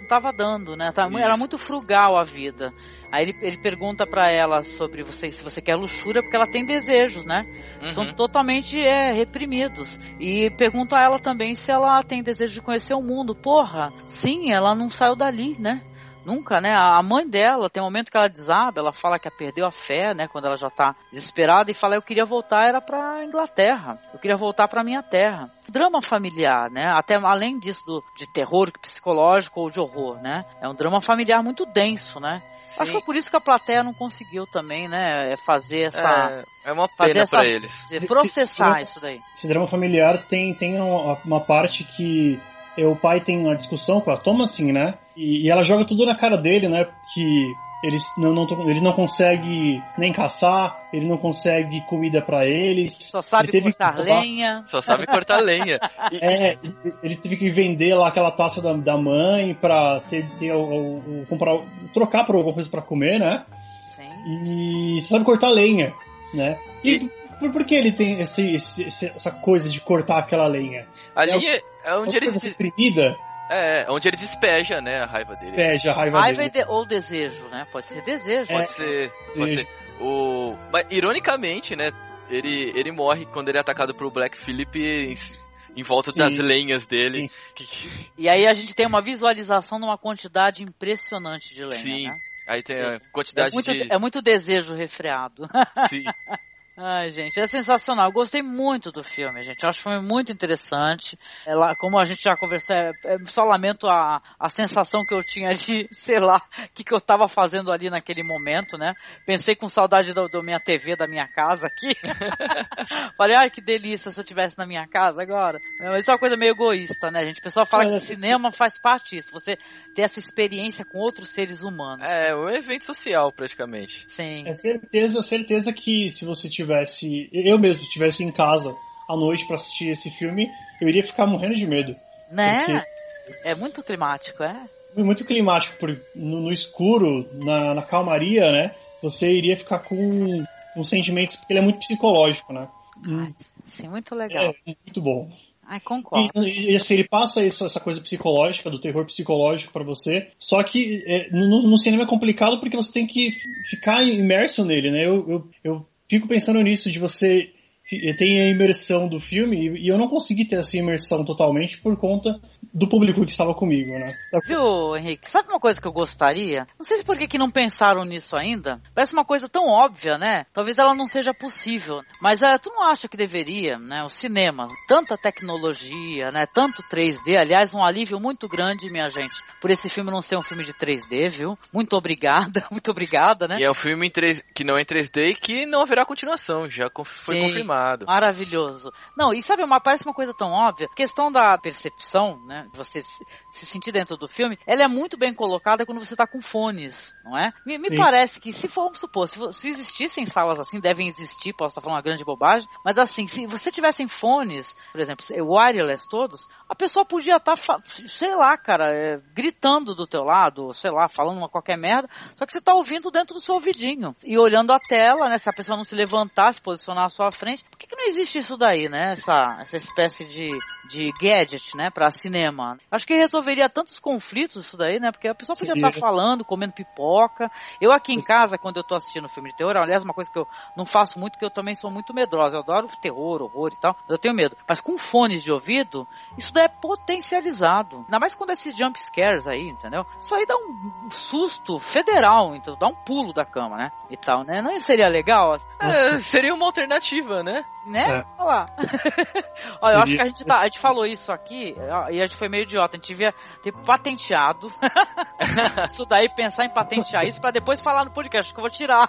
Speaker 7: Não tava dando, né? Tá-
Speaker 9: Isso.
Speaker 7: Era muito frugal a vida. Aí ele, ele pergunta pra ela sobre você, se você quer luxúria, porque ela tem desejos, né?
Speaker 9: Uhum.
Speaker 7: São totalmente é, reprimidos. E pergunta a ela também se ela tem desejo de conhecer o mundo. Porra, sim, ela não saiu dali, né? Nunca, né? A mãe dela, tem um momento que ela desaba, ela fala que ela perdeu a fé, né? Quando ela já tá desesperada e fala: Eu queria voltar, era pra Inglaterra. Eu queria voltar pra minha terra. Drama familiar, né? Até além disso do, de terror psicológico ou de horror, né? É um drama familiar muito denso, né?
Speaker 9: Sim.
Speaker 7: Acho que foi por isso que a plateia não conseguiu também, né? é Fazer essa.
Speaker 9: É, é uma
Speaker 7: fazer essa
Speaker 9: pra eles.
Speaker 7: dizer, processar
Speaker 8: Se-
Speaker 7: isso daí.
Speaker 8: Esse drama familiar tem, tem uma, uma parte que é, o pai tem uma discussão com a Thomasin, né? E, e ela joga tudo na cara dele, né? Que eles não, não, ele não consegue nem caçar, ele não consegue comida pra eles.
Speaker 7: Só sabe
Speaker 8: ele
Speaker 7: cortar lenha.
Speaker 9: Só sabe cortar lenha. E-
Speaker 8: É, ele- ele teve que vender lá aquela taça da, da mãe pra ter, ter o, o- o- comprar, trocar por alguma coisa pra comer, né?
Speaker 7: Sim.
Speaker 8: E só sabe cortar lenha, né? E, por, por que ele tem esse, esse- essa coisa de cortar aquela lenha?
Speaker 9: Ali é, é onde ele,
Speaker 8: coisa
Speaker 9: des-
Speaker 8: reprimida,
Speaker 9: é, onde ele despeja, né, a raiva dele.
Speaker 8: despeja a raiva,
Speaker 7: Raiva
Speaker 8: dele.
Speaker 7: de- ou desejo, né? Pode ser desejo.
Speaker 9: Pode ser. Pode
Speaker 8: Sim.
Speaker 9: ser. O... Mas, ironicamente, né? Ele, ele morre quando ele é atacado pelo Black Phillip em, em volta
Speaker 8: Sim.
Speaker 9: das lenhas dele.
Speaker 7: E aí a gente tem uma visualização de uma quantidade impressionante de lenha,
Speaker 9: Sim.
Speaker 7: né?
Speaker 9: Aí tem
Speaker 7: Sim.
Speaker 9: a
Speaker 7: É
Speaker 9: quantidade
Speaker 7: muito,
Speaker 9: de.
Speaker 7: é muito desejo refreado.
Speaker 9: Sim.
Speaker 7: Ai, gente, é sensacional. Eu gostei muito do filme, gente. Eu acho que foi muito interessante. É lá, como a gente já conversou, é, é, só lamento a, a sensação que eu tinha de, sei lá, o que, que eu tava fazendo ali naquele momento, né? Pensei com saudade da minha TV, da minha casa aqui. Falei, ai, que delícia se eu tivesse na minha casa agora. É, Mas isso é uma coisa meio egoísta, né, gente? O pessoal fala
Speaker 8: É,
Speaker 7: que
Speaker 8: é-
Speaker 7: cinema faz parte disso. Você ter essa experiência com outros seres humanos.
Speaker 9: É, um evento social, praticamente.
Speaker 7: Sim.
Speaker 8: É certeza, certeza que se você tivesse, eu mesmo tivesse em casa à noite pra assistir esse filme, eu iria ficar morrendo de medo.
Speaker 7: Né?
Speaker 8: Porque-
Speaker 7: É muito climático, é?
Speaker 8: É muito climático, por, no, no escuro, na, na calmaria, né? Você iria ficar com, com sentimentos, porque ele é muito psicológico, né?
Speaker 7: Ai, sim, muito legal.
Speaker 8: É muito bom.
Speaker 7: Ai, concordo.
Speaker 8: E, e, assim, ele passa isso, essa coisa psicológica, do terror psicológico pra você. Só que é, no, no cinema é complicado porque você tem que ficar imerso nele, né? Eu, eu, eu fico pensando nisso, de você fi- ter a imersão do filme, e, eu não consegui ter essa imersão totalmente por conta do público que estava comigo, né?
Speaker 7: Viu, Henrique? Sabe uma coisa que eu gostaria? Não sei se por que, que não pensaram nisso ainda. Parece uma coisa tão óbvia, né? Talvez ela não seja possível. Mas é, tu não acha que deveria, né? O cinema, tanta tecnologia, né? Tanto 3D. Aliás, um alívio muito grande, minha gente, por esse filme não ser um filme de 3D, viu? Muito obrigada, muito obrigada, né?
Speaker 9: E é um filme em 3... que não é em 3D e que não haverá continuação, já foi
Speaker 7: Sim.
Speaker 9: confirmado.
Speaker 7: Maravilhoso. Não, e sabe, uma, parece uma coisa tão óbvia. A questão da percepção, né? De você se, se sentir dentro do filme, ela é muito bem colocada quando você tá com fones, não é? Me, me parece que, se formos supor, se, se existissem salas assim, devem existir, posso estar falando uma grande bobagem, mas assim, se você tivessem fones, por exemplo, wireless todos, a pessoa podia estar, sei lá, cara, é, gritando do teu lado, sei lá, falando uma qualquer merda, só que você tá ouvindo dentro do seu ouvidinho e olhando a tela, né? Se a pessoa não se levantar, se posicionar à sua frente, por que, que não existe isso daí, né? Essa, essa espécie de, de gadget, né? Pra cinema. Acho que resolveria tantos conflitos isso daí, né? Porque a pessoa podia estar falando, comendo pipoca. Eu aqui em casa, quando eu tô assistindo filme de terror, aliás, uma coisa que eu não faço muito, que eu também sou muito medrosa. Eu adoro terror, horror e tal. Eu tenho medo. Mas com fones de ouvido, isso daí é potencializado. Ainda mais quando esses jump scares aí, entendeu? Isso aí dá um susto federal, então dá um pulo da cama, né? E tal, né? Não seria legal?
Speaker 9: É, seria uma alternativa, né?
Speaker 7: Né?
Speaker 8: É.
Speaker 7: Olha lá. Olha, eu acho que a gente, tá, a gente falou isso aqui e a gente foi meio idiota. A gente devia ter patenteado isso daí, pensar em patentear isso pra depois falar no podcast, que eu vou tirar.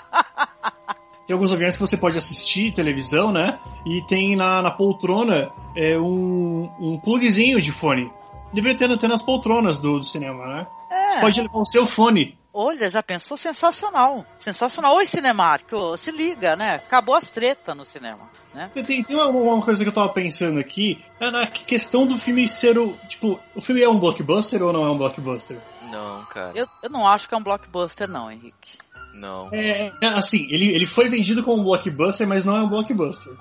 Speaker 8: tem alguns lugares que você pode assistir televisão, né? E tem na, na poltrona é, um, um plugzinho de fone. Deveria ter, ter nas poltronas do, do cinema, né?
Speaker 7: É.
Speaker 8: Você pode levar o seu fone.
Speaker 7: Olha, já pensou? Sensacional. Sensacional. Oi, Cinemático, se liga, né? Acabou as tretas no cinema, né?
Speaker 8: Tem, tem uma, uma coisa que eu tava pensando aqui, é na questão do filme ser o. Tipo, o filme é um blockbuster ou não é um blockbuster?
Speaker 9: Não, cara.
Speaker 7: Eu, eu não acho que é um blockbuster, não, Henrique.
Speaker 9: Não.
Speaker 8: É, é, assim, ele, ele foi vendido como um blockbuster, mas não é um blockbuster.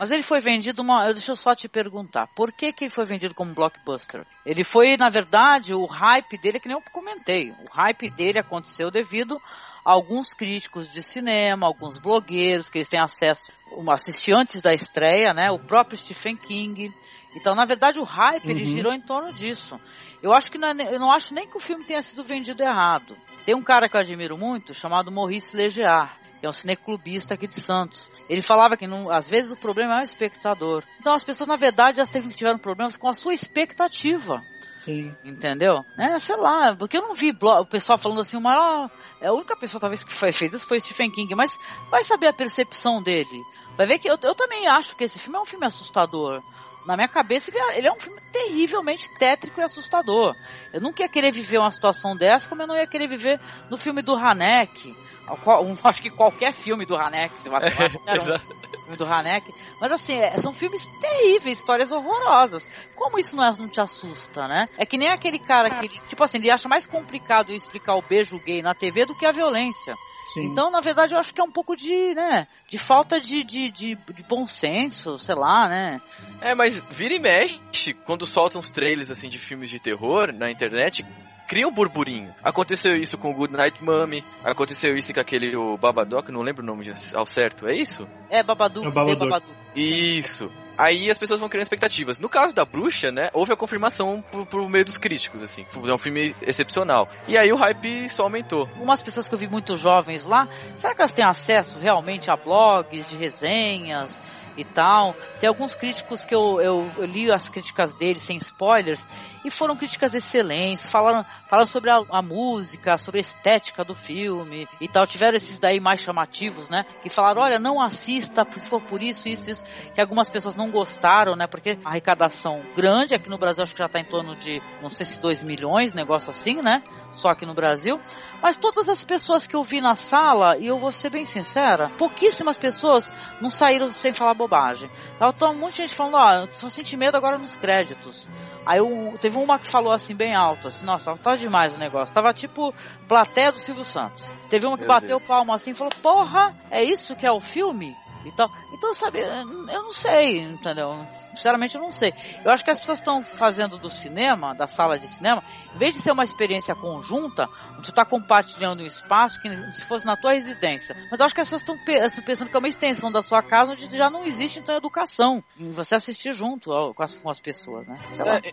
Speaker 7: Mas ele foi vendido uma. Deixa eu só te perguntar. Por que, que ele foi vendido como blockbuster? Ele foi, na verdade, o hype dele, que nem eu comentei. O hype dele aconteceu devido a alguns críticos de cinema, alguns blogueiros que eles têm acesso, assistir antes da estreia, né? O próprio Stephen King. Então, na verdade, o hype
Speaker 8: Uhum.
Speaker 7: ele girou em torno disso. Eu acho que não é- eu não acho nem que o filme tenha sido vendido errado. Tem um cara que eu admiro muito, chamado Maurice Legear, que é um cineclubista aqui de Santos. Ele falava que não- às vezes o problema é o espectador. Então as pessoas, na verdade, elas tiveram problemas com a sua expectativa.
Speaker 8: Sim.
Speaker 7: Entendeu? É, sei lá, porque eu não vi o pessoal falando assim, o maior. É a única pessoa talvez que foi- fez isso foi o Stephen King, mas vai saber a percepção dele. Vai ver que eu, eu também acho que esse filme é um filme assustador. Na minha cabeça, ele é, ele é um filme terrivelmente tétrico e assustador. Eu nunca ia querer viver uma situação dessa, como eu não ia querer viver no filme do Haneck. Um- Acho que qualquer filme do Haneck, se vacilar, qualquer um filme do Haneck. Mas assim, é- são filmes terríveis, histórias horrorosas. Como isso não, é- não te assusta, né? É que nem aquele cara que, tipo assim, ele acha mais complicado explicar o beijo gay na TV do que a violência.
Speaker 8: Sim.
Speaker 7: Então, na verdade, eu acho que é um pouco de, né, de falta de, de, de, de bom senso, sei lá, né?
Speaker 9: É, mas vira e mexe, quando soltam uns trailers assim de filmes de terror na internet, cria um burburinho. Aconteceu isso com o Good Night Mommy, aconteceu isso com aquele o Babadook, não lembro o nome ao certo, é isso?
Speaker 7: É Babadook,
Speaker 8: É Babadook.
Speaker 7: Babadook.
Speaker 9: Isso. Aí as pessoas vão criando expectativas. No caso da bruxa, né, houve a confirmação por, por meio dos críticos, assim. É um filme excepcional. E aí o hype só aumentou.
Speaker 7: Umas pessoas que eu vi muito jovens lá, será que elas têm acesso realmente a blogs de resenhas e tal? Tem alguns críticos que eu, eu, eu li as críticas deles sem spoilers e foram críticas excelentes, falaram, falaram sobre a, a música, sobre a estética do filme e tal. Tiveram esses daí mais chamativos, né? Que falaram, olha, não assista se for por isso, isso, isso. Que algumas pessoas não gostaram, né? Porque a arrecadação grande aqui no Brasil acho que já tá em torno de, não sei se 2 milhões, negócio assim, né? Só aqui no Brasil. Mas todas as pessoas que eu vi na sala, e eu vou ser bem sincera, pouquíssimas pessoas não saíram sem falar bobagem. Tava monte de gente falando, ó, só senti medo agora nos créditos. Aí eu- teve uma que falou assim, bem alto, assim, nossa, tava demais o negócio. Tava tipo plateia do Silvio Santos. Teve uma que
Speaker 9: Meu
Speaker 7: bateu
Speaker 9: Deus.
Speaker 7: palma assim e falou, porra, é isso que é o filme? E tal. Então, sabe, eu não sei, entendeu? Sinceramente, eu não sei. Eu acho que as pessoas estão fazendo do cinema, da sala de cinema, em vez de ser uma experiência conjunta, onde tu tá compartilhando um espaço que se fosse na tua residência. Mas eu acho que as pessoas estão pe- assim, pensando que é uma extensão da sua casa, onde já não existe, então, educação. Em você assistir junto com as, com as pessoas, né? Sei lá.
Speaker 9: É,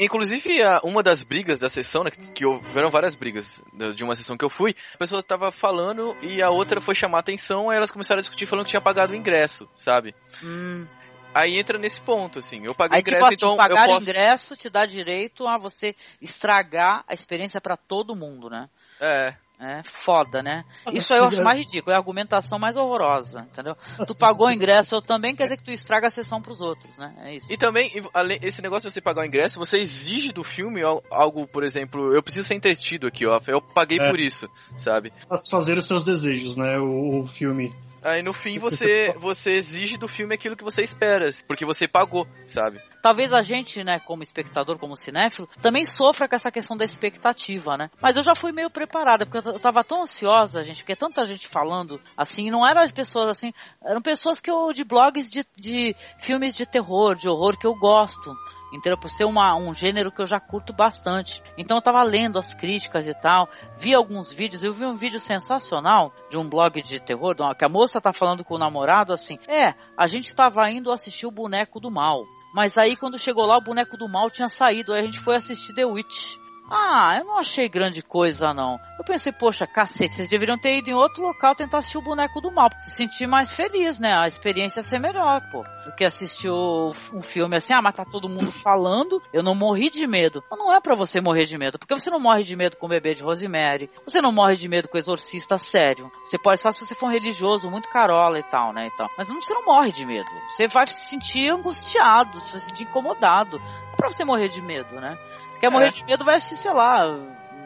Speaker 9: inclusive, uma das brigas da sessão, né, que, houveram várias brigas né, de uma sessão que eu fui, a pessoa tava falando e a outra foi chamar a atenção, aí elas começaram a discutir falando que tinha pagado o ingresso, sabe?
Speaker 7: Hum.
Speaker 9: Aí entra nesse ponto, assim, eu paguei
Speaker 7: Aí,
Speaker 9: o ingresso,
Speaker 7: tipo assim,
Speaker 9: então
Speaker 7: pagar
Speaker 9: eu
Speaker 7: o
Speaker 9: posso...
Speaker 7: ingresso te dá direito a você estragar a experiência pra todo mundo, né?
Speaker 9: É,
Speaker 7: É foda, né? Isso aí eu acho mais ridículo, é a argumentação mais horrorosa, entendeu? Tu pagou o ingresso, eu também quer dizer que tu estraga a sessão pros outros, né? É isso.
Speaker 9: E também, além- esse negócio de você pagar o ingresso, você exige do filme al- algo, por exemplo, eu preciso ser entretido aqui, ó. Eu paguei
Speaker 8: É.
Speaker 9: por isso, sabe?
Speaker 8: Satisfazer os seus desejos, né? O, o filme.
Speaker 9: Aí no fim
Speaker 8: Você-
Speaker 9: você, exige do filme aquilo que você espera, porque você pagou, sabe?
Speaker 7: Talvez a gente, né, como espectador, como cinéfilo, também sofra com essa questão da expectativa, né? Mas eu já fui meio preparada, porque eu tava tão ansiosa, gente, porque tanta gente falando assim, não eram as pessoas assim, eram pessoas que eu, de blogs de, de filmes de terror, de horror que eu gosto. Entendeu? Por ser uma, um gênero que eu já curto bastante. Então eu tava lendo as críticas e tal. Vi alguns vídeos. Eu vi um vídeo sensacional de um blog de terror. Que a moça tá falando com o namorado assim: É, a gente tava indo assistir o boneco do mal. Mas aí quando chegou lá, o boneco do mal tinha saído. Aí a gente foi assistir The Witch. Ah, eu não achei grande coisa, não. Eu pensei, poxa, cacete, vocês deveriam ter ido em outro local tentar assistir o boneco do mal, pra se sentir mais feliz, né? A experiência ia ser melhor, pô. Do que assistir um filme assim, ah, mas tá todo mundo falando, eu não morri de medo. Mas não é para você morrer de medo, porque você não morre de medo com o bebê de Rosemary, você não morre de medo com o exorcista sério. Você pode só se você for um religioso, muito carola e tal, né? E tal. Mas não, você não morre de medo. Você vai se sentir angustiado, você vai se sentir incomodado. Não é pra você morrer de medo, né? Se quer morrer é. de medo, vai assistir, sei lá,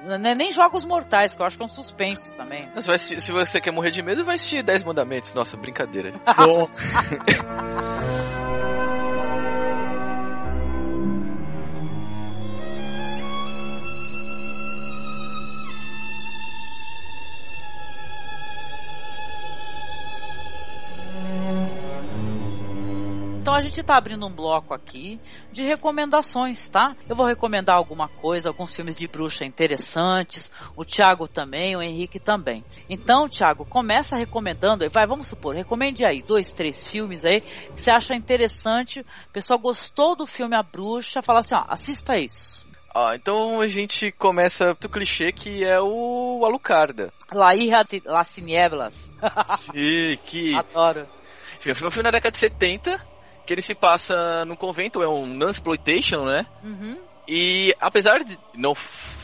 Speaker 7: é nem Jogos Mortais, que eu acho que é um suspense também.
Speaker 9: se você quer morrer de medo, vai assistir 10 Mandamentos. Nossa, brincadeira.
Speaker 7: Então a gente está abrindo um bloco aqui de recomendações, tá? Eu vou recomendar alguma coisa, alguns filmes de bruxa interessantes, o Thiago também, o Henrique também. Então, Thiago, começa recomendando, vai, vamos supor, recomende aí dois, três filmes aí que você acha interessante, o pessoal gostou do filme A Bruxa, fala assim, ó, assista isso.
Speaker 9: Ah, então a gente começa do clichê que é o Alucarda.
Speaker 7: La Hija de las Nieblas.
Speaker 9: Sim, que...
Speaker 7: Adoro.
Speaker 9: Foi um filme na década de 70, que ele se passa no convento, é um non-exploitation, né?
Speaker 7: Uhum.
Speaker 9: E apesar de não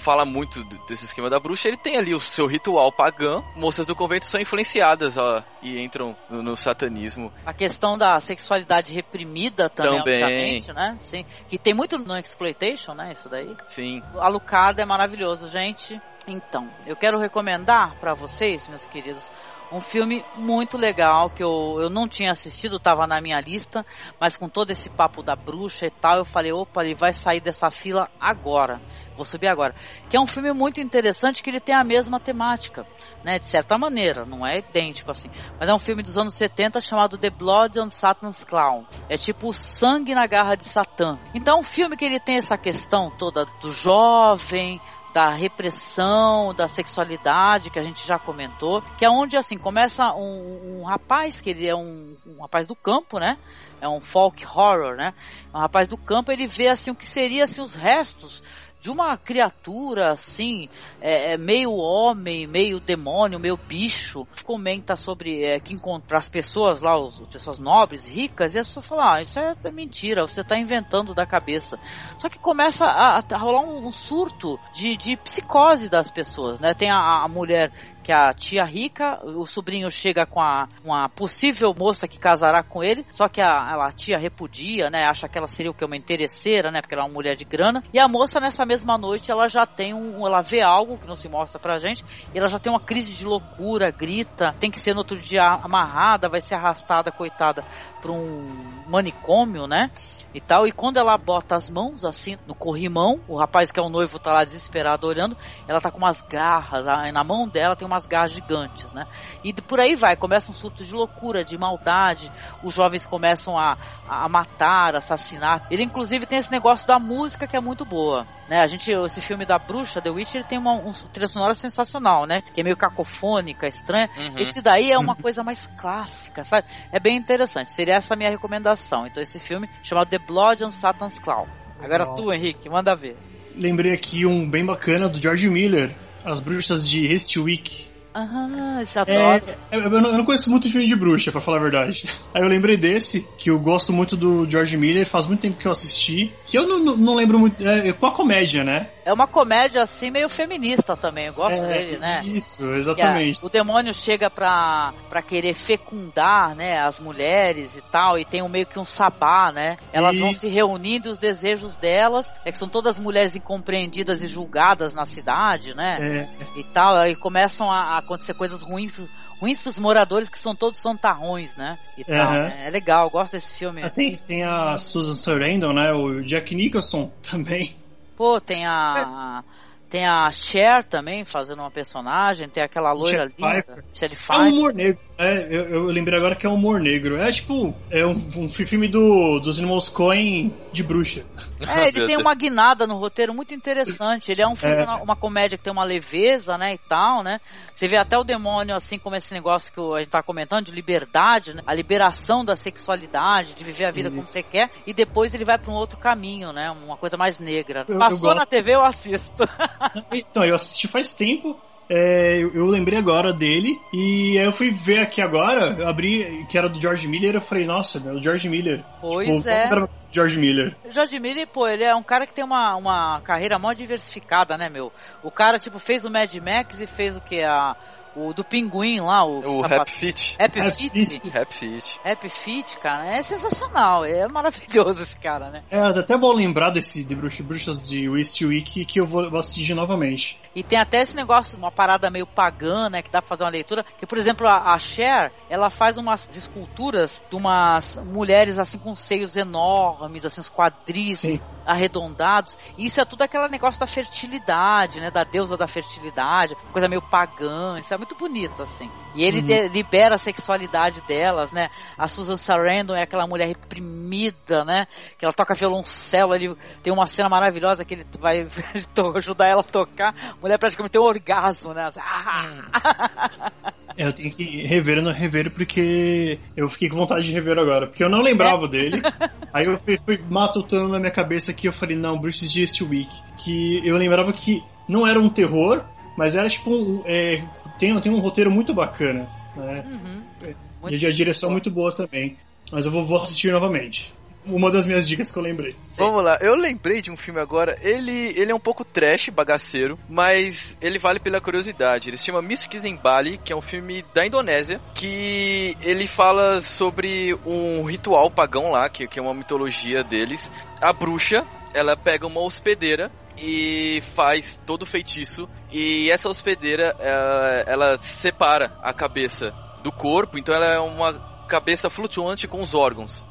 Speaker 9: falar muito desse esquema da bruxa, ele tem ali o seu ritual pagão. Moças do convento são influenciadas ó, e entram no, no, satanismo.
Speaker 7: A questão da sexualidade reprimida também, também. né? Sim. Que tem muito no exploitation, né? Isso daí.
Speaker 9: Sim.
Speaker 7: A Lucada é maravilhoso, gente. Então, eu quero recomendar para vocês, meus queridos, um filme muito legal que eu, eu não tinha assistido, estava na minha lista, mas com todo esse papo da bruxa e tal, eu falei, opa, ele vai sair dessa fila agora. Vou subir agora. Que é um filme muito interessante que ele tem a mesma temática, né? De certa maneira, não é idêntico assim. Mas é um filme dos anos 70 chamado The Blood on Satan's Clown. É tipo sangue na garra de Satã. Então é um filme que ele tem essa questão toda do jovem, da repressão, da sexualidade que a gente já comentou, que é onde assim começa um, um rapaz que ele é um, um, rapaz do campo, né? É um folk horror, né? Um rapaz do campo, ele vê assim o que seria assim os restos de uma criatura assim, é, é, meio homem, meio demônio, meio bicho, comenta sobre é, que encontra as pessoas lá, as pessoas nobres, ricas, e as pessoas falam, ah, isso é mentira, você está inventando da cabeça. Só que começa a, a rolar um, um surto de, de, psicose das pessoas, né? Tem a, a mulher que a tia rica, o sobrinho chega com a, uma possível moça que casará com ele, só que a, a tia repudia, né? Acha que ela seria o que? Uma interesseira, né? Porque ela é uma mulher de grana. E a moça, nessa mesma noite, ela já tem um. Ela vê algo que não se mostra pra gente, e ela já tem uma crise de loucura, grita, tem que ser no outro dia amarrada, vai ser arrastada, coitada, pra um manicômio, né? E tal. E quando ela bota as mãos assim no corrimão, o rapaz que é o noivo tá lá desesperado olhando, ela tá com umas garras, na mão dela tem umas garras gigantes, né? E por aí vai, começa um surto de loucura, de maldade, os jovens começam a, a matar, assassinar. Ele inclusive tem esse negócio da música que é muito boa, né? A gente, esse filme da bruxa, The Witch, ele tem uma um, trilha sonora sensacional, né? Que é meio cacofônica, estranha. Uhum. Esse daí é uma coisa mais clássica, sabe? É bem interessante. Seria essa a minha recomendação. Então esse filme chamado The Blood on Satan's Claw. Agora tu, Henrique, manda ver.
Speaker 8: Lembrei aqui um bem bacana do George Miller, As Bruxas de Hestwick.
Speaker 7: Ah, você adora.
Speaker 8: É, eu, não, eu, não, conheço muito filme de bruxa, pra falar a verdade. Aí eu lembrei desse, que eu gosto muito do George Miller, faz muito tempo que eu assisti, que eu não, não, não lembro muito. É, é com a comédia, né?
Speaker 7: É uma comédia assim meio feminista também, eu gosto é, dele, né?
Speaker 8: Isso, exatamente.
Speaker 7: o demônio chega pra, pra querer fecundar, né, as mulheres e tal, e tem um, meio que um sabá, né? Elas isso. vão se reunindo os desejos delas, é que são todas mulheres incompreendidas e julgadas na cidade, né?
Speaker 8: É.
Speaker 7: E tal, aí começam a, acontecer coisas ruins ruins pros moradores que são todos santarrões, né? E uhum. tal, né? É legal, gosto desse filme.
Speaker 8: Ah, tem, tem a Susan Sarandon, né? O Jack Nicholson também.
Speaker 7: Pô, tem a. Tem a Cher também fazendo uma personagem, tem aquela loira
Speaker 8: Michelle
Speaker 7: linda,
Speaker 8: Pfeiffer. É um humor negro. É, eu, eu lembrei agora que é um humor negro. É tipo, é um, um filme do, dos irmãos Coen de bruxa.
Speaker 7: É, ele tem uma guinada no roteiro muito interessante. Ele é um filme,
Speaker 8: É.
Speaker 7: uma comédia que tem uma leveza, né, e tal, né? Você vê até o demônio, assim como esse negócio que a gente tá comentando, de liberdade, né? A liberação da sexualidade, de viver a vida como você quer, e depois ele vai pra um outro caminho, né? Uma coisa mais negra.
Speaker 8: Eu- eu
Speaker 7: Passou
Speaker 8: gosto.
Speaker 7: na TV, eu assisto.
Speaker 8: Então, eu assisti faz tempo. é, eu, eu lembrei agora dele. E aí eu fui ver aqui agora. Eu abri que era do George Miller. Eu falei, nossa, meu, o George Miller.
Speaker 7: Pois
Speaker 8: Tipo,
Speaker 7: é.
Speaker 8: George Miller.
Speaker 7: O George Miller, pô, ele é um cara que tem uma, uma carreira mó diversificada, né, meu? O cara, tipo, fez o Mad Max e fez o que? A, o do Pinguim lá, o...
Speaker 9: O Rap Fit.
Speaker 7: Happy
Speaker 8: Happy
Speaker 7: Feet.
Speaker 9: Rap Fit.
Speaker 7: Happy Feet, cara, é sensacional, é maravilhoso esse cara, né?
Speaker 8: É até bom lembrar desse de Bruxas, Bruxas de Westwick que eu vou, vou assistir novamente.
Speaker 7: E tem até esse negócio, uma parada meio pagã, né, que dá pra fazer uma leitura, que, por exemplo, a, a Cher, ela faz umas esculturas de umas mulheres, assim, com seios enormes, assim, os quadris
Speaker 8: Sim.
Speaker 7: arredondados, e isso é tudo aquele negócio da fertilidade, né, da deusa da fertilidade, coisa meio pagã, isso é muito bonito, assim. E ele
Speaker 8: Uhum.
Speaker 7: de- libera a sexualidade delas, né, a Susan Sarandon é aquela mulher reprimida, né, que ela toca violoncelo, ele tem uma cena maravilhosa que ele vai ajudar ela a tocar, a mulher praticamente tem um orgasmo, né, assim, ah!
Speaker 8: É, eu tenho que rever, não rever porque eu fiquei com vontade de rever agora. Porque eu não lembrava
Speaker 7: É.
Speaker 8: dele. Aí eu fui, fui matutando na minha cabeça que eu falei, não, Bruxas de Westwick. Que eu lembrava que não era um terror, mas era tipo um. é, tem, tem um roteiro muito bacana. Né?
Speaker 7: Uhum.
Speaker 8: E a direção muito boa também. Mas eu vou, vou assistir novamente. Uma das minhas dicas que eu lembrei.
Speaker 9: Vamos lá, eu lembrei de um filme agora. Ele, ele é um pouco trash, bagaceiro, mas ele vale pela curiosidade. Ele se chama Mystics in Bali, que é um filme da Indonésia, que ele fala sobre um ritual pagão lá, que, que é uma mitologia deles. A bruxa, ela pega uma hospedeira e faz todo o feitiço. E essa hospedeira, ela, ela separa a cabeça do corpo, então ela é uma cabeça flutuante com os órgãos.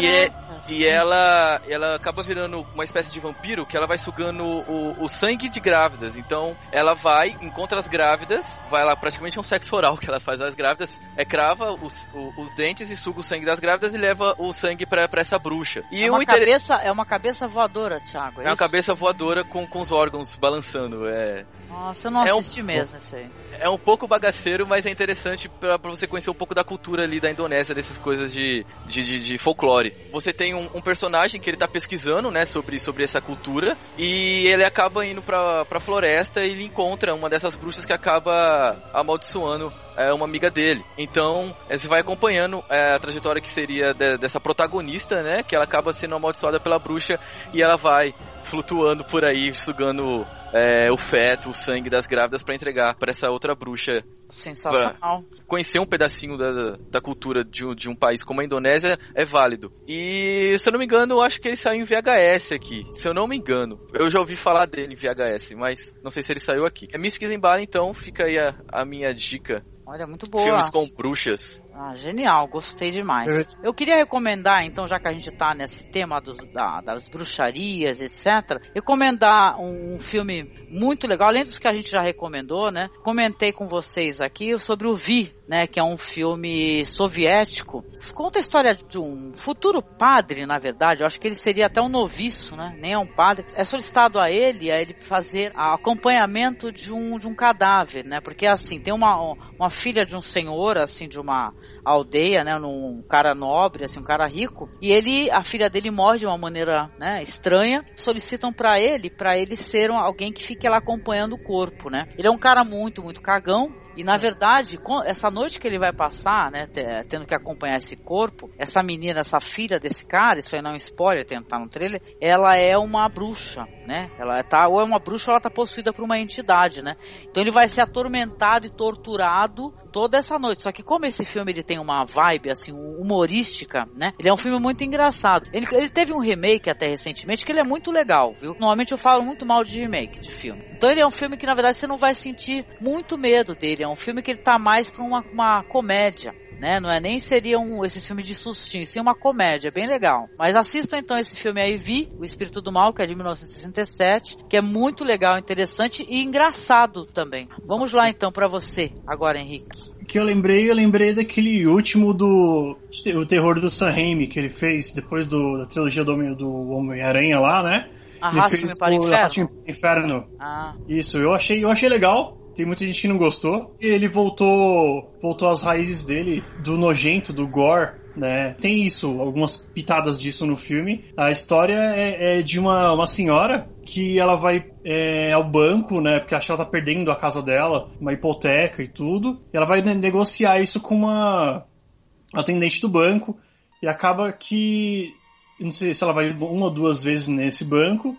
Speaker 9: E, é, e ela, ela acaba virando uma espécie de vampiro que ela vai sugando o, o sangue de grávidas. Então ela vai, encontra as grávidas, vai lá, praticamente é um sexo oral que ela faz às grávidas, é crava os, o- os dentes e suga o sangue das grávidas e leva o sangue pra, pra essa bruxa. E
Speaker 7: É uma,
Speaker 9: inter-
Speaker 7: cabeça, é uma cabeça voadora, Thiago.
Speaker 9: é uma
Speaker 7: isso?
Speaker 9: cabeça voadora com, com os órgãos balançando. É,
Speaker 7: Nossa, eu não
Speaker 9: é um-
Speaker 7: assisti mesmo isso aí.
Speaker 9: é um pouco bagaceiro, mas é interessante pra, pra você conhecer um pouco da cultura ali da Indonésia, dessas coisas de, de, de, de folclore. Você tem um, um personagem que ele tá pesquisando, né, sobre, sobre essa cultura, e ele acaba indo pra, pra floresta e ele encontra uma dessas bruxas que acaba amaldiçoando é, uma amiga dele. Então, é, você vai acompanhando é, a trajetória que seria de- dessa protagonista, né, que ela acaba sendo amaldiçoada pela bruxa e ela vai flutuando por aí, sugando é, o feto, o sangue das grávidas pra entregar pra essa outra bruxa.
Speaker 7: Sensacional.
Speaker 9: Conhecer um pedacinho da, da cultura de, um- de um país como a Indonésia é válido. E se eu não me engano, eu acho que ele saiu em VHS aqui. Se eu não me engano, eu já ouvi falar dele em VHS, mas não sei se ele saiu aqui. É in Bali, então fica aí a, a minha dica.
Speaker 7: Olha, muito boa.
Speaker 9: Filmes com bruxas.
Speaker 7: Ah, genial, gostei demais. Eu queria recomendar, então, já que a gente tá nesse tema dos, da- das bruxarias, etc., recomendar um, um filme muito legal, além dos que a gente já recomendou, né? Comentei com vocês aqui sobre o Vi, né? Que é um filme soviético. Conta a história de um futuro padre, na verdade. Eu acho que ele seria até um noviço, né? Nem é um padre. É solicitado a ele, a ele fazer acompanhamento de um, de um cadáver, né? Porque assim, tem uma, uma filha de um senhor, assim, de uma aldeia, né, num cara nobre, assim, um cara rico, e ele, a filha dele morre de uma maneira, né, estranha, solicitam pra ele, pra ele ser um- alguém que fique lá acompanhando o corpo, né? Ele é um cara muito, muito cagão, e na verdade, essa noite que ele vai passar, né, te- tendo que acompanhar esse corpo, essa menina, essa filha desse cara, isso aí não é um spoiler, tem tá no trailer, ela é uma bruxa, né? Ela tá ou é uma bruxa ou ela tá possuída por uma entidade, né? Então ele vai ser atormentado e torturado toda essa noite. Só que como esse filme ele tem uma vibe assim humorística, né? Ele é um filme muito engraçado. Ele, ele teve um remake até recentemente que ele é muito legal, viu? Normalmente eu falo muito mal de remake de filme. Então ele é um filme que na verdade você não vai sentir muito medo dele. É um filme que ele tá mais pra uma, uma comédia. né? Não é nem seria um, esse filme de sustinho, sim uma comédia, bem legal. Mas assistam então esse filme aí, Vi, O Espírito do Mal, que é de 1967, que é muito legal, interessante e engraçado também. Vamos lá então para você, agora, Henrique.
Speaker 8: Que eu lembrei, eu lembrei daquele último do o terror do Sam Raimi que ele fez depois do, da trilogia do, do Homem-Aranha lá, né?
Speaker 7: Para o inferno.
Speaker 8: Arraste-me para o inferno.
Speaker 7: Ah.
Speaker 8: Isso, eu achei, eu achei legal. Tem muita gente que não gostou. E ele voltou, voltou às raízes dele do nojento, do gore, né? Tem isso, algumas pitadas disso no filme. A história é, é de uma, uma senhora que ela vai é, ao banco, né? Porque acha que ela tá perdendo a casa dela, uma hipoteca e tudo. E ela vai negociar isso com uma atendente do banco. E acaba que. Não sei se ela vai uma ou duas vezes nesse banco